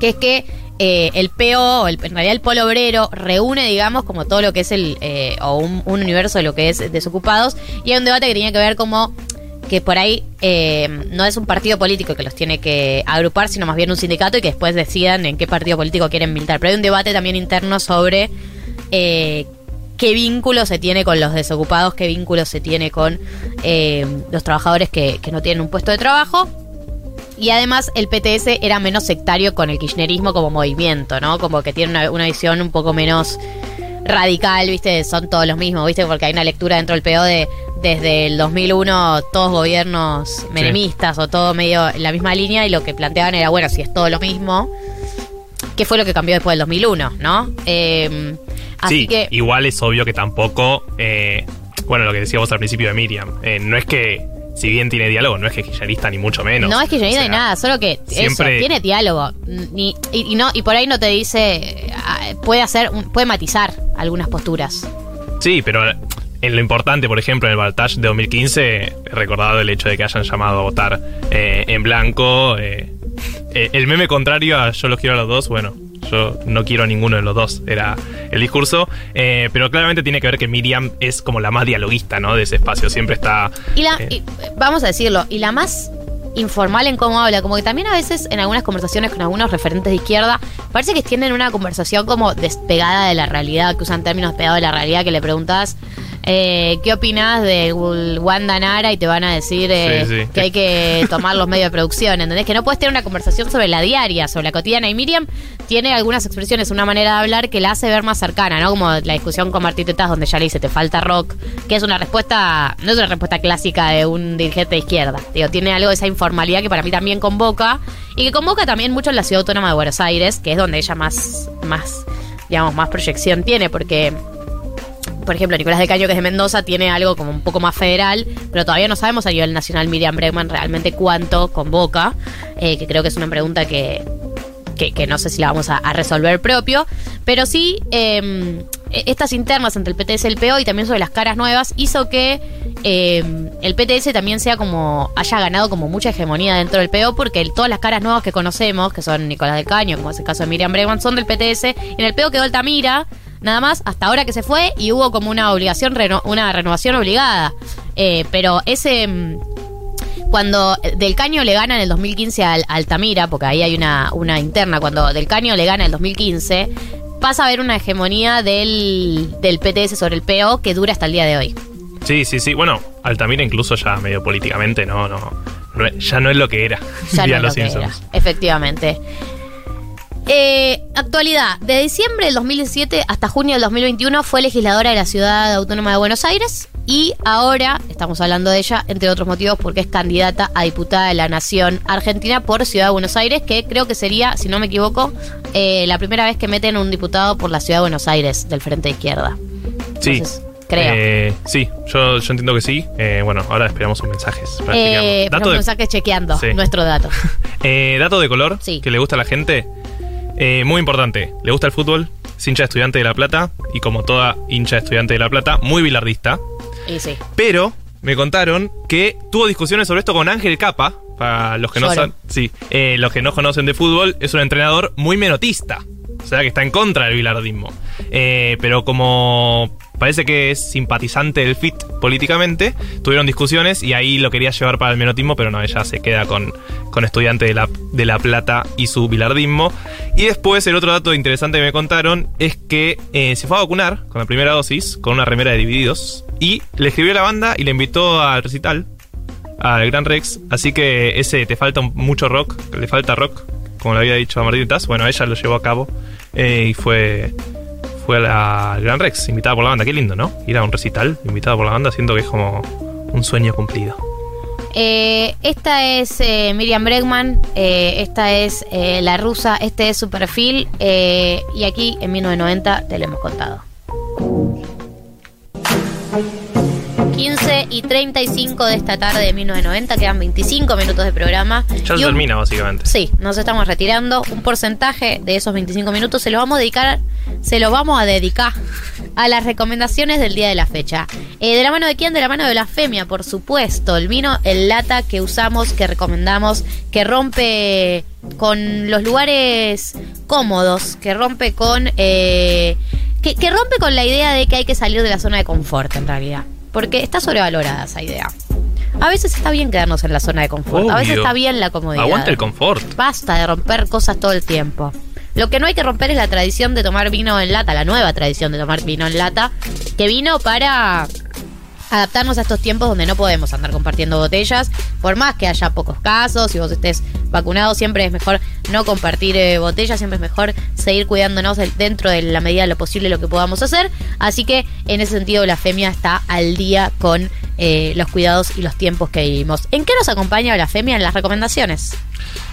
Que es que eh, el PO, el- en realidad el polo obrero, reúne, digamos, como todo lo que es el, eh, o un, un universo de lo que es desocupados, y hay un debate que tenía que ver como que por ahí eh, no es un partido político que los tiene que agrupar, sino más bien un sindicato y que después decidan en qué partido político quieren militar. Pero hay un debate también interno sobre eh, qué vínculo se tiene con los desocupados, qué vínculo se tiene con eh, los trabajadores que, que no tienen un puesto de trabajo. Y además el PTS era menos sectario con el kirchnerismo como movimiento, ¿no? Como que tiene una, una visión un poco menos radical, ¿viste? Son todos los mismos, ¿viste? Porque hay una lectura dentro del PO de desde el 2001 todos gobiernos menemistas o todo medio en la misma línea y lo que planteaban era, bueno, si es todo lo mismo, ¿qué fue lo que cambió después del 2001, ¿no? Eh, así sí, que... igual es obvio que tampoco. eh, bueno, lo que decíamos al principio de Miriam. eh, no es que, si bien tiene diálogo, no es que kirchnerista ni mucho menos. No es ni O sea, de nada, solo que siempre- eso, tiene diálogo. Ni- y, y no, y por ahí no te dice, ah, puede hacer, puede matizar algunas posturas. Sí, pero en lo importante, por ejemplo, en el Baltage de 2015, he recordado el hecho de que hayan llamado a votar eh, en blanco. eh, eh, el meme contrario a yo los quiero a los dos, bueno, yo no quiero a ninguno de los dos, era el discurso. eh, pero claramente tiene que ver que Miriam es como la más dialoguista, ¿no? De ese espacio, siempre está... Y la, eh, y, vamos a decirlo, y la más informal en cómo habla, como que también a veces en algunas conversaciones con algunos referentes de izquierda, parece que tienen una conversación como despegada de la realidad, que usan términos pegados de la realidad, que le preguntas eh, qué opinas de Wanda Nara y te van a decir eh, Sí, sí. que hay que tomar los medios de producción, ¿entendés? Que no puedes tener una conversación sobre la diaria, sobre la cotidiana, y Miriam tiene algunas expresiones, una manera de hablar que la hace ver más cercana, ¿no? Como la discusión con Martín Tetaz, donde ya le dice, te falta rock, que es una respuesta, no es una respuesta clásica de un dirigente de izquierda. Digo, tiene algo de esa informalidad que para mí también convoca, y que convoca también mucho en la ciudad autónoma de Buenos Aires, que es donde ella más, más, digamos, más proyección tiene, porque por ejemplo, Nicolás de Caño, que es de Mendoza, tiene algo como un poco más federal, pero todavía no sabemos a nivel nacional Miriam Bregman realmente cuánto convoca, eh, que creo que es una pregunta que, que, que no sé si la vamos a, resolver propio, pero sí eh, estas internas entre el PTS y el PO y también sobre las caras nuevas hizo que eh, el PTS también sea como haya ganado como mucha hegemonía dentro del PO porque todas las caras nuevas que conocemos, que son Nicolás del Caño, como es el caso de Miriam Bregman, son del PTS y en el PO quedó Altamira nada más hasta ahora que se fue y hubo como una obligación, reno- una renovación obligada. Eh, pero ese... mm, Cuando Del Caño le gana en el 2015 al Altamira, porque ahí hay una, una interna, cuando Del Caño le gana en el 2015, pasa a haber una hegemonía del, del PTS sobre el PO que dura hasta el día de hoy. Sí, sí, sí. Bueno, Altamira incluso ya medio políticamente, no, no, no ya no es lo que era. Ya no es lo que era, efectivamente. Eh, actualidad. De diciembre del 2017 hasta junio del 2021 fue legisladora de la Ciudad Autónoma de Buenos Aires y ahora estamos hablando de ella, entre otros motivos, porque es candidata a diputada de la Nación Argentina por Ciudad de Buenos Aires, que creo que sería, si no me equivoco, eh, la primera vez que meten un diputado por la Ciudad de Buenos Aires del Frente de Izquierda. Sí. Entonces, creo. Eh, sí, yo, yo entiendo que sí. Eh, bueno, ahora esperamos sus mensajes. Para Eh, chequearlo. pero dato, de, mensaje chequeando Sí. nuestro dato. eh, dato de color Sí. que le gusta a la gente. Eh, muy importante, le gusta el fútbol, es hincha de estudiante de La Plata y como toda hincha de estudiante de La Plata, muy bilardista. Y sí. Pero me contaron que tuvo discusiones sobre esto con Ángel Capa. Para los que no san- sí, eh, los que no conocen de fútbol, es un entrenador muy menotista. O sea que está en contra del bilardismo. Eh, pero como parece que es simpatizante del FIT políticamente, tuvieron discusiones y ahí lo quería llevar para el menotismo, pero no, ella se queda con, con estudiante de la, de la Plata y su bilardismo. Y después el otro dato interesante que me contaron es que eh, se fue a vacunar con la primera dosis, con una remera de Divididos, y le escribió a la banda y le invitó al recital, al Gran Rex. Así que ese te falta mucho rock, le falta rock, como le había dicho a Martín Taz. Bueno, ella lo llevó a cabo eh, y fue, fue al Gran Rex, invitada por la banda. Qué lindo, ¿no? Ir a un recital, invitada por la banda, siento que es como un sueño cumplido. Eh, esta es eh, Miriam Bregman, eh, esta es la rusa, este es su perfil y aquí en 1990 te lo hemos contado. 15 y 35 de esta tarde de 1990, quedan 25 minutos de programa. Ya se termina, básicamente. Sí, nos estamos retirando. Un porcentaje de esos 25 minutos se los vamos a dedicar, se los vamos a dedicar a las recomendaciones del día de la fecha. Eh, ¿De la mano de quién? De la mano de la Femia, por supuesto. El vino, el lata que usamos, que recomendamos, que rompe con los lugares cómodos, que rompe con... eh, que, que rompe con la idea de que hay que salir de la zona de confort, en realidad. Porque está sobrevalorada esa idea. A veces está bien quedarnos en la zona de confort. A veces está bien la comodidad. Aguanta el confort. Basta de romper cosas todo el tiempo. Lo que no hay que romper es la tradición de tomar vino en lata, la nueva tradición de tomar vino en lata, que vino para adaptarnos a estos tiempos donde no podemos andar compartiendo botellas, por más que haya pocos casos, si vos estés vacunado, siempre es mejor no compartir eh, botellas, siempre es mejor seguir cuidándonos dentro de la medida de lo posible lo que podamos hacer. Así que en ese sentido la FEMIA está al día con eh, los cuidados y los tiempos que vivimos. ¿En qué nos acompaña la FEMIA en las recomendaciones?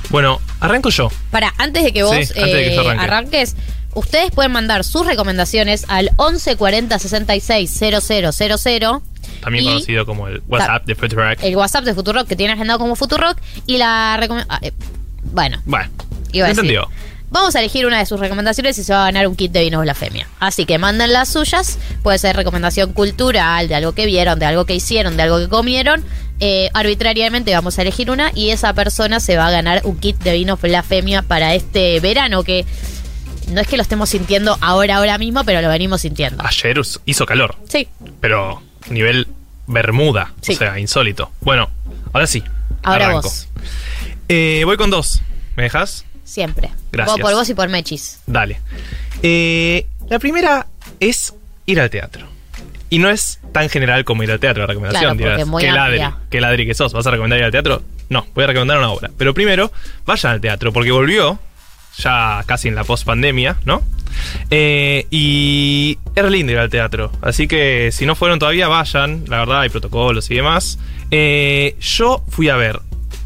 Bueno, arranco yo. Para, antes de que vos Sí, antes de que eh, arranque. arranques, ustedes pueden mandar sus recomendaciones al 1140 66 000, También Y- conocido como el WhatsApp de Futurock. el WhatsApp de Futurock que tiene agendado como Futurock y la recomendación... bueno, Bueno, iba a decir. entendió. Vamos a elegir una de sus recomendaciones y se va a ganar un kit de vinos blasfemia. Así que manden las suyas. Puede ser recomendación cultural, de algo que vieron, de algo que hicieron, de algo que comieron. Eh, arbitrariamente vamos a elegir una y esa persona se va a ganar un kit de vinos blasfemia para este verano que no es que lo estemos sintiendo ahora, ahora mismo, pero lo venimos sintiendo. Ayer hizo calor, Sí, pero nivel Bermuda, Sí. o sea, insólito. Bueno, ahora sí. ahora arranco. vos. Eh, voy con dos. ¿Me dejas? Siempre. Gracias. Vos por vos y por Mechis. Dale. Eh, la primera es ir al teatro. Y no es tan general como ir al teatro, la recomendación. Claro, dirás. ¿Qué ladri? ¿Qué ladri que sos? ¿Vas a recomendar ir al teatro? No, voy a recomendar una obra. Pero primero, vayan al teatro, porque volvió, ya casi en la post-pandemia, ¿no? Eh, y es lindo ir al teatro. Así que si no fueron todavía, vayan. La verdad, hay protocolos y demás. Eh, yo fui a ver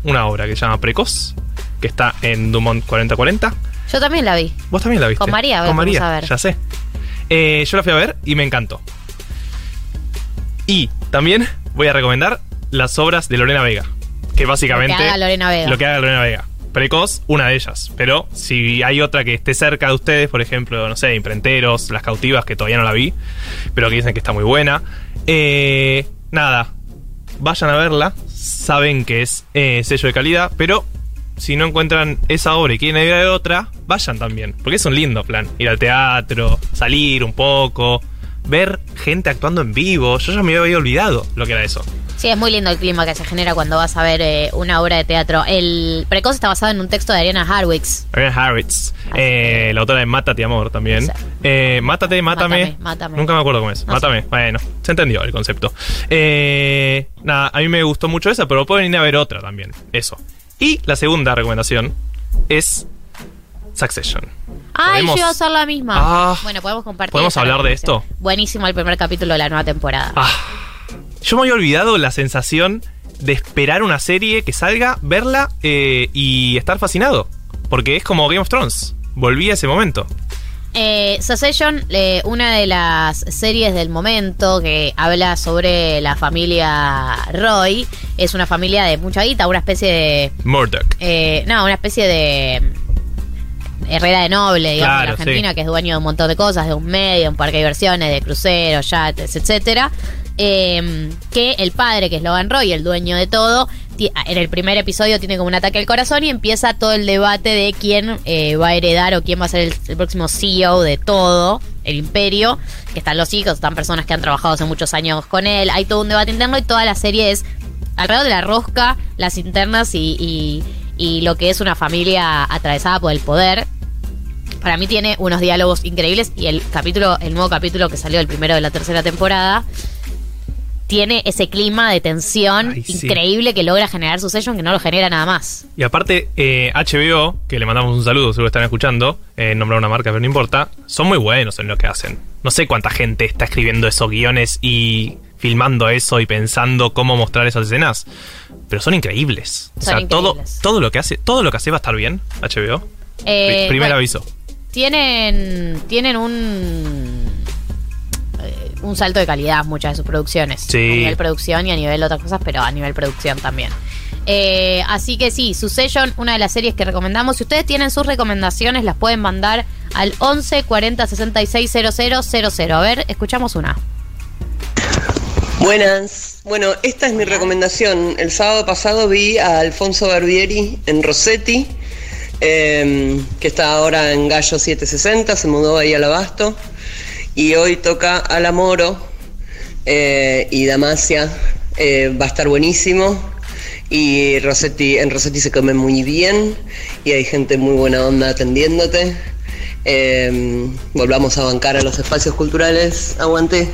una obra que se llama Precoz, que está en Dumont 4040. Yo también la vi. Vos también la viste. Con María, Con vamos María, a ver. ya sé. Eh, yo la fui a ver y me encantó. Y también voy a recomendar las obras de Lorena Vega. Que básicamente. Lo que haga Lorena Vega. Lo que haga Lorena Vega. Precoz, una de ellas. Pero si hay otra que esté cerca de ustedes, por ejemplo, no sé, Imprenteros, Las Cautivas, que todavía no la vi, pero que dicen que está muy buena. eh, nada, vayan a verla. Saben que es eh, sello de calidad, pero si no encuentran esa obra y quieren ir a otra, vayan también. Porque es un lindo plan. Ir al teatro, salir un poco, ver gente actuando en vivo. Yo ya me había olvidado lo que era eso. Sí, es muy lindo el clima que se genera cuando vas a ver eh, una obra de teatro. El Precoz está basado en un texto de Ariana Harwicks. Ariana Harris, eh, la autora de Mátate Amor también. Sí. Eh, mátate, mátame. Mátame, mátame. Nunca me acuerdo cómo es. No mátame. Bueno, se entendió el concepto. Nada, a mí me gustó mucho esa, pero pueden ir a ver otra también. Eso. Y la segunda recomendación es Succession. Ay, yo iba a hacer la misma. Ah. bueno, podemos compartir. ¿Podemos hablar de esto? Buenísimo el primer capítulo de la nueva temporada. Ah, yo me había olvidado la sensación de esperar una serie que salga, verla eh, y estar fascinado. Porque es como Game of Thrones. Volví a ese momento. Eh, Succession, eh, una de las series del momento que habla sobre la familia Roy, es una familia de mucha guita, una especie de... Murdoch. eh, no, una especie de... Herrera de Noble, digamos, Claro, en Argentina, sí. que es dueño de un montón de cosas, de un medio, un parque de diversiones, de cruceros, yates, etcétera. eh, que el padre, que es Logan Roy, el dueño de todo, en el primer episodio tiene como un ataque al corazón y empieza todo el debate de quién eh, va a heredar o quién va a ser el, el próximo CEO de todo el imperio, que están los hijos, están personas que han trabajado hace muchos años con él, hay todo un debate interno y toda la serie es alrededor de la rosca, las internas y, y- y lo que es una familia atravesada por el poder. Para mí tiene unos diálogos increíbles y el capítulo, el nuevo capítulo que salió el primero de la tercera temporada, tiene ese clima de tensión Ay, sí. increíble que logra generar su sello que no lo genera nada más. Y aparte, eh, HBO, que le mandamos un saludo, seguro que están escuchando, eh, nombrar una marca, pero no importa, son muy buenos en lo que hacen. No sé cuánta gente está escribiendo esos guiones y filmando eso y pensando cómo mostrar esas escenas, pero son increíbles. o sea, todo, increíbles. todo lo que hace, todo lo que hace va a estar bien, HBO. Eh, Pri- primer bueno, aviso. Tienen, tienen un eh, un salto de calidad muchas de sus producciones. Sí. A nivel producción y a nivel otras cosas, pero a nivel producción también. Eh, así que sí, Succession, una de las series que recomendamos. Si ustedes tienen sus recomendaciones, las pueden mandar al 11 40 66 000. A ver, escuchamos una. Buenas. Bueno, esta es mi recomendación. El sábado pasado vi a Alfonso Barbieri en Rossetti, eh, que está ahora en Gallo 760, se mudó ahí al Abasto. Y hoy toca Alamoro eh, y Damasia. eh, va a estar buenísimo. Y Rossetti, en Rossetti se come muy bien y hay gente muy buena onda atendiéndote. Eh, volvamos a bancar a los espacios culturales. Aguante.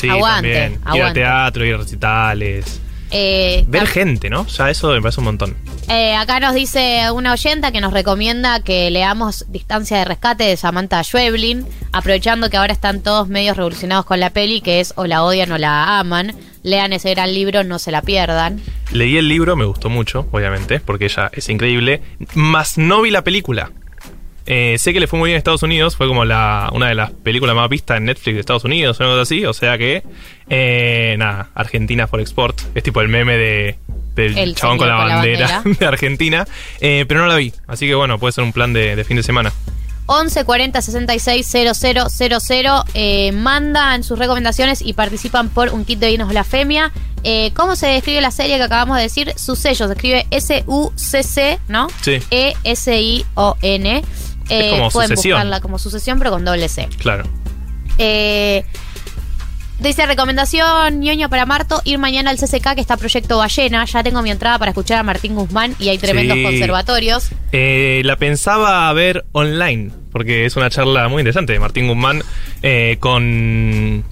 Sí, Aguante, también. Ir a teatro, ir a recitales. Eh, Ver gente, ¿no? Ya eso me parece un montón. Eh, acá nos dice una oyenta que nos recomienda que leamos Distancia de Rescate de Samantha Schweblin, aprovechando que ahora están todos medios revolucionados con la peli, que es o la odian o la aman. Lean ese gran libro, no se la pierdan. Leí el libro, me gustó mucho, obviamente, porque ella es increíble. Más no vi la película. Eh, sé que le fue muy bien en Estados Unidos, fue como una de las películas más vistas en Netflix de Estados Unidos o algo así. O sea que, eh, nada, Argentina for Export. Es tipo el meme de, del El chabón con la, con la bandera, de Argentina. Eh, pero no la vi, así que bueno, puede ser un plan de, de fin de semana. 11 40 66 000 eh, mandan sus recomendaciones y participan por un kit de vinos blasfemia. Eh, ¿Cómo se describe la serie que acabamos de decir? Su sello se escribe S-U-C-C, ¿no? Sí. E-S-I-O-N. Eh, como pueden sucesión. buscarla como sucesión, pero con doble C. Claro. Eh, dice recomendación ñoño para Marto, ir mañana al CCK que está Proyecto Ballena. Ya tengo mi entrada para escuchar a Martín Guzmán y hay tremendos Sí. conservatorios. Eh, la pensaba ver online, porque es una charla muy interesante de Martín Guzmán eh, con,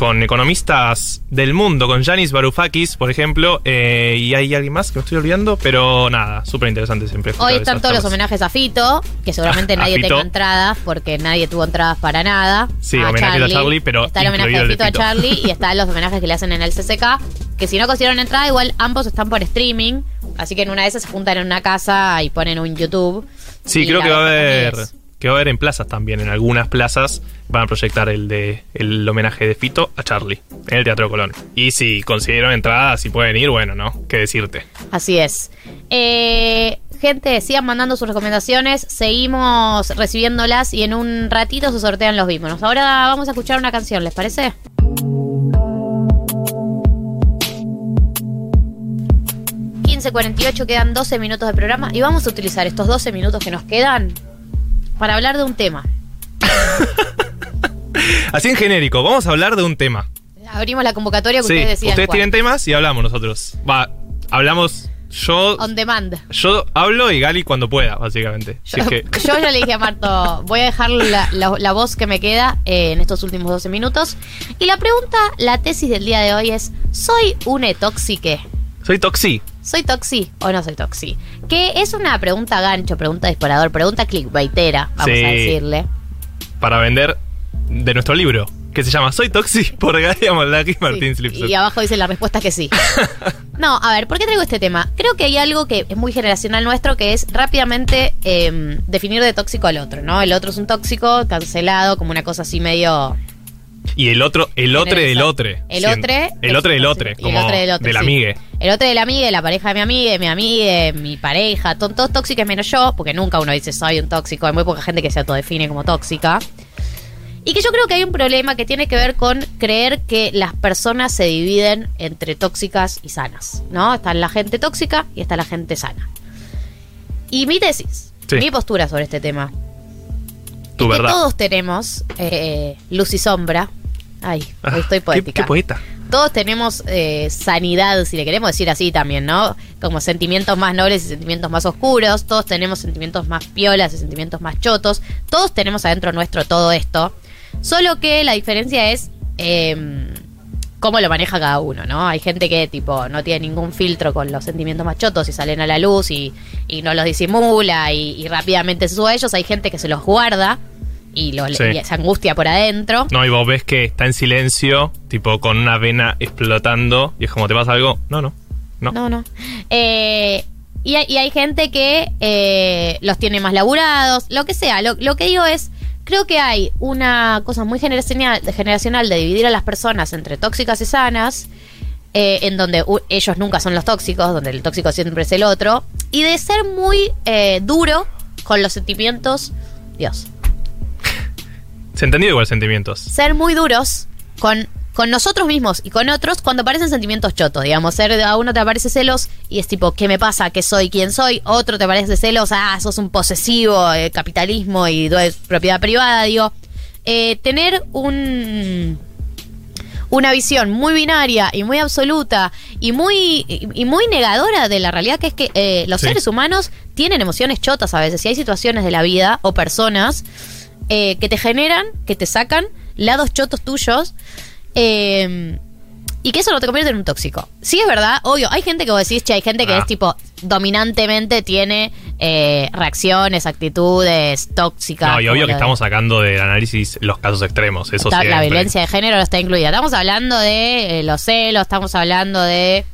con economistas del mundo, con Yanis Varoufakis, por ejemplo, eh, y hay alguien más que me estoy olvidando, pero nada, súper interesante siempre. Hoy están todos los homenajes a Fito, que seguramente A nadie Fito. tenga entradas porque nadie tuvo entradas para nada. Sí, homenaje a Charlie, pero Está el homenaje de Fito a. Charlie y están los homenajes que le hacen en el CCK, que si no consiguieron entrada, igual ambos están por streaming. Así que en una de esas se juntan en una casa y ponen un YouTube. Sí, creo que va a haber. Que va a haber en plazas también, en algunas plazas van a proyectar el de el homenaje de Fito a Charlie en el Teatro Colón. Y si consiguieron entradas, si pueden ir, bueno, ¿no? ¿Qué decirte? Así es. Eh, gente, sigan mandando sus recomendaciones. Seguimos recibiéndolas y en un ratito se sortean los vímonos. Ahora vamos a escuchar una canción, ¿les parece? ...15.48, quedan 12 minutos de programa... ...y vamos a utilizar estos 12 minutos que nos quedan... ...para hablar de un tema. Así en genérico, vamos a hablar de un tema. Abrimos la convocatoria que Sí, ustedes decían ustedes cuál. tienen temas y hablamos nosotros. Va, hablamos yo On demand. yo hablo y Gali cuando pueda, básicamente. Si es que Yo ya le dije a Marto, voy a dejar la, la- la voz que me queda eh, en estos últimos 12 minutos. Y la pregunta, la tesis del día de hoy es, ¿soy un etoxique? soy Toxi. ¿Soy toxi o no soy toxi? Que es una pregunta gancho, pregunta disparador, pregunta clickbaitera, vamos Sí. a decirle. para vender de nuestro libro, que se llama Soy Toxi por Gali Amoldaki y Martín Slipset. Y abajo dice la respuesta que sí. No, a ver, ¿por qué traigo este tema? Creo que hay algo que es muy generacional nuestro, que es rápidamente eh, definir de tóxico al otro, ¿no? El otro es un tóxico cancelado, como una cosa así medio Y el otro, el otro del otro. El otro. El otro del otro. El otro del otro, del sí. amigue. El otro de la amiga, la pareja de mi amiga, mi amiga, mi pareja, to- todos tóxicos menos yo, porque nunca uno dice soy un tóxico, hay muy poca gente que se autodefine como tóxica. Y que yo creo que hay un problema que tiene que ver con creer que las personas se dividen entre tóxicas y sanas, ¿no? Está la gente tóxica y está la gente sana. Y mi tesis, Sí. mi postura sobre este tema, Tu que verdad. todos tenemos eh, luz y sombra. Ay, Ah, hoy estoy qué- poética Qué, poeta. todos tenemos eh, sanidad, si le queremos decir así también, ¿no? Como sentimientos más nobles y sentimientos más oscuros, todos tenemos sentimientos más piolas y sentimientos más chotos, todos tenemos adentro nuestro todo esto, solo que la diferencia es eh, cómo lo maneja cada uno, ¿no? Hay gente que tipo no tiene ningún filtro con los sentimientos más chotos y salen a la luz y, y no los disimula y, y rápidamente se sube a ellos, hay gente que se los guarda y, lo, Sí. y se angustia por adentro. No, y vos ves que está en silencio, tipo con una vena explotando, y es como, ¿te pasa algo? No, no. No. No, no. Eh, y, hay, y hay gente que eh, los tiene más laburados, lo que sea. Lo, lo que digo es, creo que hay una cosa muy generacional, generacional de dividir a las personas entre tóxicas y sanas, eh, en donde ellos nunca son los tóxicos, donde el tóxico siempre es el otro, y de ser muy duro con los sentimientos, Dios, Se entendió igual sentimientos. ser muy duros con, con nosotros mismos y con otros cuando aparecen sentimientos chotos, digamos, ser a uno te aparece celos y es tipo, ¿qué me pasa? ¿Qué soy? ¿Quién soy? Otro te aparece celos, ah, sos un posesivo, eh, capitalismo y propiedad privada, digo. Eh, tener un una visión muy binaria y muy absoluta y muy y, y muy negadora de la realidad que es que eh, los Sí. seres humanos tienen emociones chotas a veces y hay situaciones de la vida o personas eh, que te generan, que te sacan lados chotos tuyos eh, y que eso no te convierte en un tóxico. Sí es verdad, obvio, hay gente que vos decís, che, hay gente que Ah. es tipo dominantemente tiene eh, reacciones, actitudes tóxicas. No, y obvio que de- estamos sacando del análisis los casos extremos. Eso Está- la violencia de género no está incluida. Estamos hablando de eh, los celos, estamos hablando de.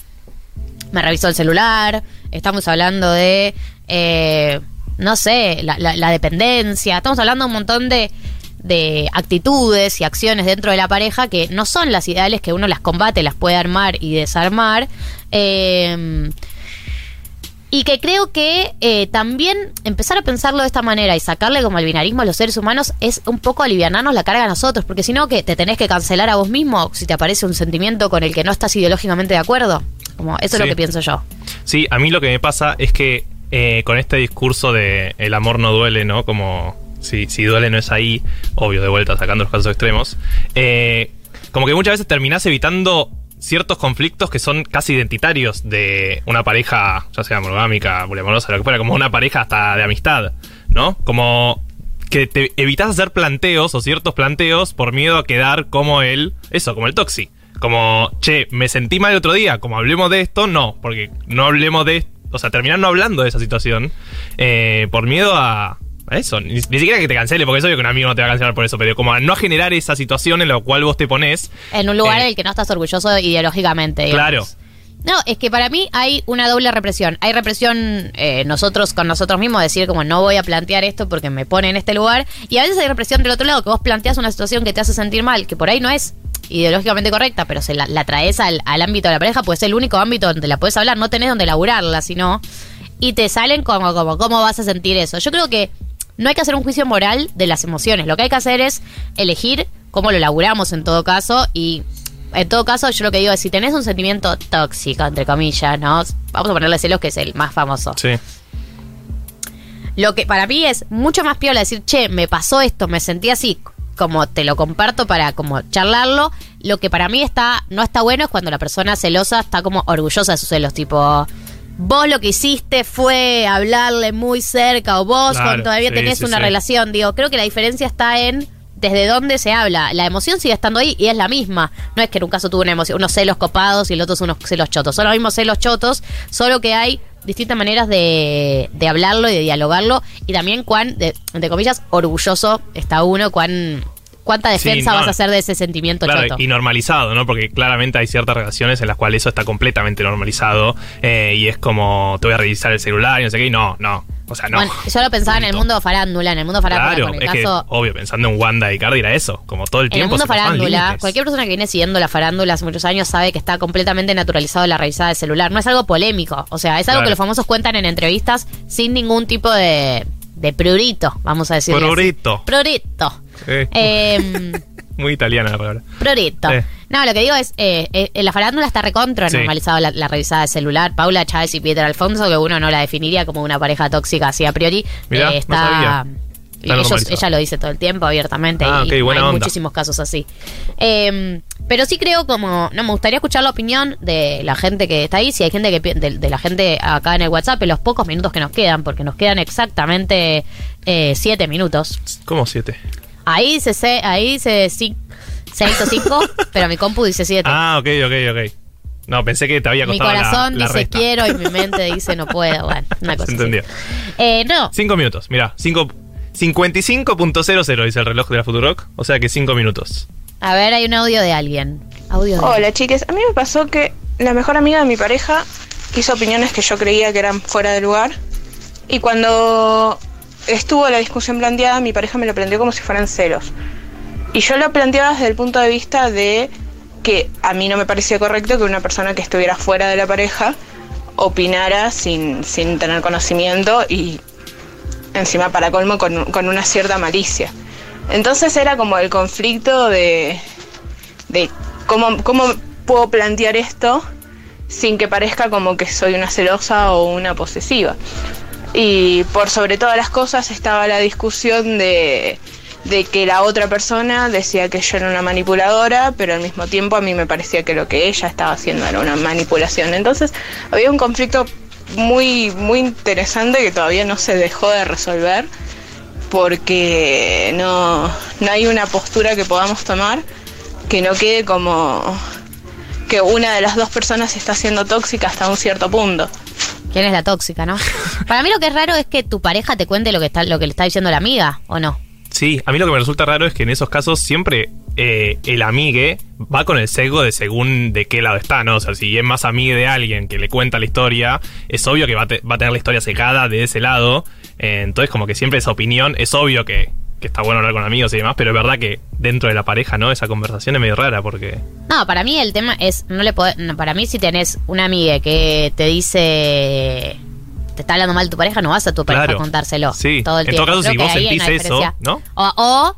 Me revisó el celular, estamos hablando de. eh, no sé, la, la- la dependencia. Estamos hablando de un montón de, de actitudes y acciones dentro de la pareja que no son las ideales, que uno las combate, las puede armar y desarmar. Eh, y que creo que eh, también empezar a pensarlo de esta manera y sacarle como el binarismo a los seres humanos es un poco alivianarnos la carga a nosotros, porque si no, que te tenés que cancelar a vos mismo si te aparece un sentimiento con el que no estás ideológicamente de acuerdo. Como eso es lo que pienso yo. Sí, a mí lo que me pasa es que eh, con este discurso de el amor no duele, ¿no? Como si, si duele no es ahí, obvio, de vuelta sacando los casos extremos, eh, como que muchas veces terminás evitando ciertos conflictos que son casi identitarios de una pareja, ya sea monogámica, poliamorosa, lo que fuera, como una pareja hasta de amistad, ¿no? Como que te evitas hacer planteos o ciertos planteos por miedo a quedar como el, eso, como el toxi. Como, che, me sentí mal el otro día, como hablemos de esto, no, porque no hablemos de esto, o sea, terminar no hablando de esa situación eh, por miedo a, a eso. Ni, ni siquiera que te cancele, porque es obvio que un amigo no te va a cancelar por eso, pero como a no generar esa situación en la cual vos te pones. En un lugar Eh, en el que no estás orgulloso ideológicamente. digamos. Claro. No, es que para mí hay una doble represión. Hay represión eh, nosotros con nosotros mismos, decir como no voy a plantear esto porque me pone en este lugar. Y a veces hay represión del otro lado, que vos planteas una situación que te hace sentir mal, que por ahí no es ideológicamente correcta, pero se la, la traes al, al ámbito de la pareja, pues es el único ámbito donde la puedes hablar, no tenés donde laburarla, sino... Y te salen como, como, ¿cómo vas a sentir eso? Yo creo que no hay que hacer un juicio moral de las emociones. Lo que hay que hacer es elegir cómo lo laburamos en todo caso y en todo caso yo lo que digo es si tenés un sentimiento tóxico, entre comillas, ¿no? Vamos a ponerle celos que es el más famoso. Sí. Lo que para mí es mucho más piola decir, che, me pasó esto, me sentí así, como te lo comparto para como charlarlo. Lo que para mí está, no está bueno es cuando la persona celosa está como orgullosa de sus celos, tipo, vos lo que hiciste fue hablarle muy cerca, o vos Claro, cuando todavía sí, tenés sí, una sí. relación. Digo, creo que la diferencia está en desde dónde se habla. La emoción sigue estando ahí y es la misma. No es que en un caso tuvo una emoción, unos celos copados y el otro es unos celos chotos. Son los mismos celos chotos, solo que hay distintas maneras de, de hablarlo y de dialogarlo. Y también cuán, de- entre comillas, orgulloso está uno, cuán cuánta Sí, defensa no. vas a hacer de ese sentimiento Claro, choto. y normalizado, ¿no? Porque claramente hay ciertas relaciones en las cuales eso está completamente normalizado eh, y es como, te voy a revisar el celular y no sé qué, y no, no. O sea, no. Bueno, yo lo pensaba en el mundo farándula, en el mundo farándula claro, con el es que, caso. obvio, pensando en Wanda y Cardi era eso. Como todo el En el tiempo mundo farándula, cualquier persona que viene siguiendo la farándula hace muchos años sabe que está completamente naturalizado la revisada de celular. No es algo polémico. O sea, es algo Claro. que los famosos cuentan en entrevistas sin ningún tipo de, de prurito, vamos a decir. Prurito. Prurito. Eh, Eh, muy italiana la palabra. prurito. Eh. No, lo que digo es, eh, eh, en la farándula está recontra Sí. normalizado la, la revisada de celular. Paula Chávez y Pieter Alfonso, que uno no la definiría como una pareja tóxica así a priori. Mirá, eh, no está. sabía. y Está ellos- normalizado. ella lo dice todo el tiempo abiertamente Ah, y ok, buena hay onda. muchísimos casos así. Eh, pero sí creo como, no, me gustaría escuchar la opinión de la gente que está ahí, si hay gente que de, de la gente acá en el WhatsApp, en los pocos minutos que nos quedan, porque nos quedan exactamente eh, siete minutos. ¿Cómo siete? Ahí dice, se- ahí dice sí, seis o cinco, pero mi compu dice siete. Ah, ok, ok, ok. No, pensé que te había mi costado la- corazón la dice resta. quiero y mi mente dice no puedo. Bueno, una cosa Se así. entendió. Eh, no, Cinco minutos, mira, cinco, 55.00 dice el reloj de la Futurock, o sea que cinco minutos. a ver, hay un audio de alguien. Audio de Hola chiques, a mí me pasó que la mejor amiga de mi pareja hizo opiniones que yo creía que eran fuera de lugar y cuando estuvo la discusión planteada mi pareja me lo planteó como si fueran celos. Y yo lo planteaba desde el punto de vista de que a mí no me parecía correcto que una persona que estuviera fuera de la pareja opinara sin, sin tener conocimiento y encima para colmo con, con una cierta malicia. Entonces era como el conflicto de, de cómo, cómo puedo plantear esto sin que parezca como que soy una celosa o una posesiva. Y por sobre todas las cosas estaba la discusión de, de que la otra persona decía que yo era una manipuladora, pero al mismo tiempo a mí me parecía que lo que ella estaba haciendo era una manipulación. Entonces había un conflicto muy, muy interesante que todavía no se dejó de resolver porque no, no hay una postura que podamos tomar que no quede como que una de las dos personas está siendo tóxica hasta un cierto punto. ¿Quién es la tóxica, no? Para mí lo que es raro es que tu pareja te cuente lo que está, lo que le está diciendo la amiga, ¿o no? Sí, a mí lo que me resulta raro es que en esos casos siempre eh, el amigue va con el sesgo de según de qué lado está, ¿no? O sea, si es más amigue de alguien que le cuenta la historia, es obvio que va a, te- va a tener la historia secada de ese lado. Eh, entonces, como que siempre esa opinión, es obvio que, que está bueno hablar con amigos y demás, pero es verdad que dentro de la pareja, ¿no? Esa conversación es medio rara porque... No, para mí el tema es, no le podés- no, para mí si tenés una amiga que te dice, te está hablando mal tu pareja, no vas a tu pareja Claro. a contárselo Sí, todo el en tiempo. todo caso, Creo si vos sentís eso. ¿no? O, o,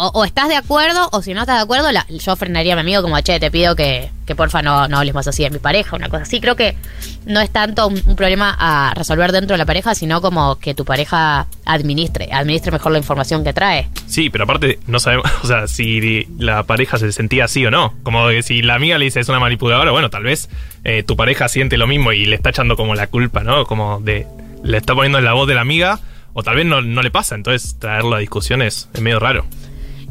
o- o estás de acuerdo, o si no estás de acuerdo, la- yo frenaría a mi amigo como, che, te pido que, que porfa no, no hables más así de mi pareja, una cosa así. Creo que no es tanto un, problema a resolver dentro de la pareja, sino como que tu pareja administre, administre mejor la información que trae. Sí, pero aparte no sabemos, o sea, si la pareja se sentía así o no. Como que si la amiga le dice es una manipuladora, bueno, tal vez eh, tu pareja siente lo mismo y le está echando como la culpa, ¿no? Como de, le está poniendo en la voz de la amiga, o tal vez no, no le pasa, entonces traerlo a discusión es, es medio raro.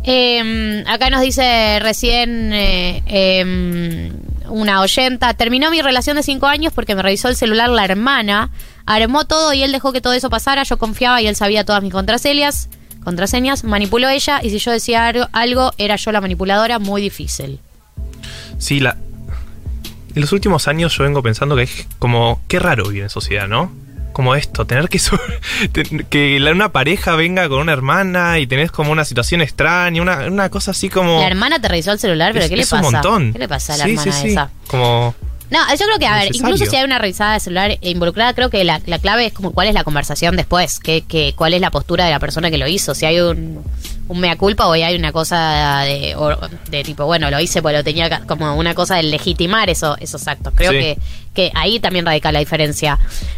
Eh, acá nos dice recién eh, eh, una oyenta, terminó mi relación de cinco años porque me revisó el celular la hermana, armó todo y él dejó que todo eso pasara, yo confiaba y él sabía todas mis contraseñas, contraseñas, manipuló ella y si yo decía algo, algo era yo la manipuladora, muy difícil. Sí, la... En los últimos años yo vengo pensando que es como... Qué raro vivir en sociedad, ¿no? Como esto, tener que... que una pareja venga con una hermana y tenés como una situación extraña, una, una cosa así como... La hermana te revisó el celular, pero es, ¿qué le es pasa? un montón. ¿Qué le pasa a la Sí, hermana sí, sí. esa? Como... No, yo creo que, a ver, incluso si hay una revisada de celular involucrada, creo que la, la clave es como cuál es la conversación después, que, que, cuál es la postura de la persona que lo hizo, si hay un, un mea culpa o hay una cosa de, tipo, bueno, lo hice porque lo tenía como una cosa de legitimar eso, esos actos. Creo Sí. que, que ahí también radica la diferencia.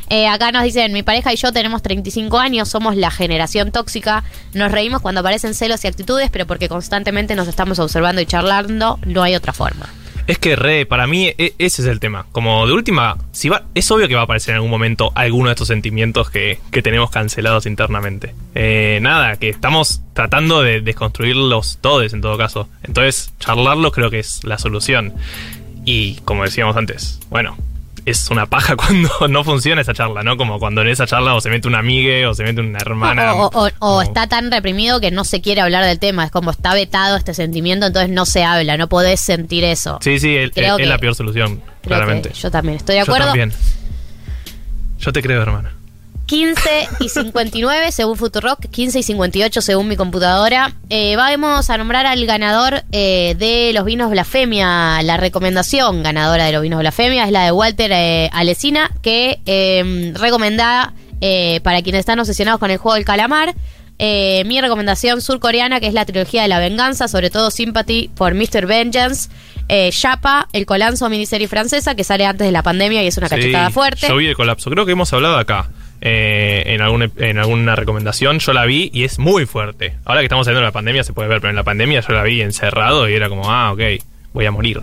Eh, acá nos dicen, mi pareja y yo tenemos 35 años, somos la generación tóxica, nos reímos cuando aparecen celos y actitudes, pero porque constantemente nos estamos observando y charlando, no hay otra forma. Es que re, para mí e- ese es el tema. Como de última, si va, es obvio que va a aparecer en algún momento alguno de estos sentimientos que, que tenemos cancelados internamente. Eh, nada, que estamos tratando de desconstruirlos todos en todo caso. Entonces, charlarlos creo que es la solución. Y como decíamos antes, bueno, es una paja cuando no funciona esa charla, ¿no? Como cuando en esa charla o se mete una amigue o se mete una hermana. O, o- o está tan reprimido que no se quiere hablar del tema. Es como está vetado este sentimiento, entonces no se habla, no podés sentir eso. Sí, sí, el- es, la peor solución, claramente. yo también estoy de Yo acuerdo. también. Yo te creo, hermana. 15 y 59 según Futurock, 15 y 58 según mi computadora. Eh, vamos a nombrar al ganador eh, de los vinos Blasfemia. La recomendación ganadora de los vinos Blasfemia es la de Walter eh, Alesina, que eh, recomenda eh, para quienes están obsesionados con el juego del calamar. eh, mi recomendación surcoreana, que es la trilogía de la venganza, sobre todo Sympathy for Mr. Vengeance. Eh, Yapa, el colanzo miniserie francesa que sale antes de la pandemia y es una Sí, cachetada fuerte. Yo vi el colapso. Creo que hemos hablado acá. Eh, en, algún, en alguna recomendación yo la vi y es muy fuerte. Ahora que estamos saliendo de la pandemia se puede ver, pero en la pandemia yo la vi encerrado y era como, ah, ok, voy a morir.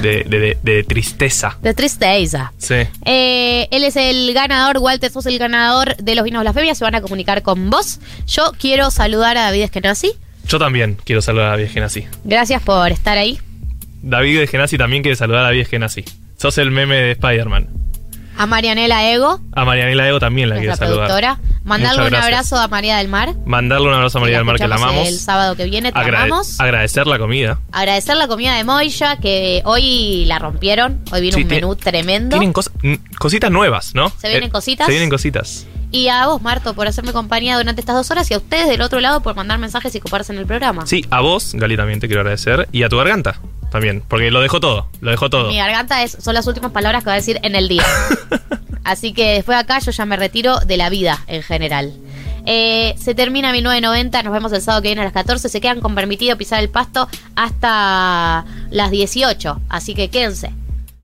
De, de- de- de tristeza. De tristeza. Sí. Eh, él es el ganador, Walter, sos el ganador de los vinos Blasfemia. Se van a comunicar con vos. Yo quiero saludar a David Eskenazi. Yo también quiero saludar a David Genasi. Gracias por estar ahí. David Genasi también quiere saludar a David Genasi. Sos el meme de Spider-Man. A Marianela Ego, A Marianela Ego también la nuestra saludar. productora. Mandarle un abrazo a María del Mar. Mandarle un abrazo a María del Mar que la amamos. El sábado que viene, te Agrade- amamos. agradecer la comida. Agradecer la comida de Moya, que hoy la rompieron. Hoy Sí, un menú tremendo. Tienen cos- cositas nuevas, ¿no? ¿Se vienen Eh, cositas? Se vienen cositas. Y a vos, Marto, por hacerme compañía durante estas dos horas. Y a ustedes del otro lado por mandar mensajes y ocuparse en el programa. Sí, a vos, Gali, también te quiero agradecer. Y a tu garganta también, porque lo dejó todo. Lo dejó todo. Mi garganta es, son las últimas palabras que va a decir en el día. Así que después de acá yo ya me retiro de la vida en general. Eh, se termina 1990, nos vemos el sábado que viene a las 14. Se quedan con permitido pisar el pasto hasta las 18. Así que quédense.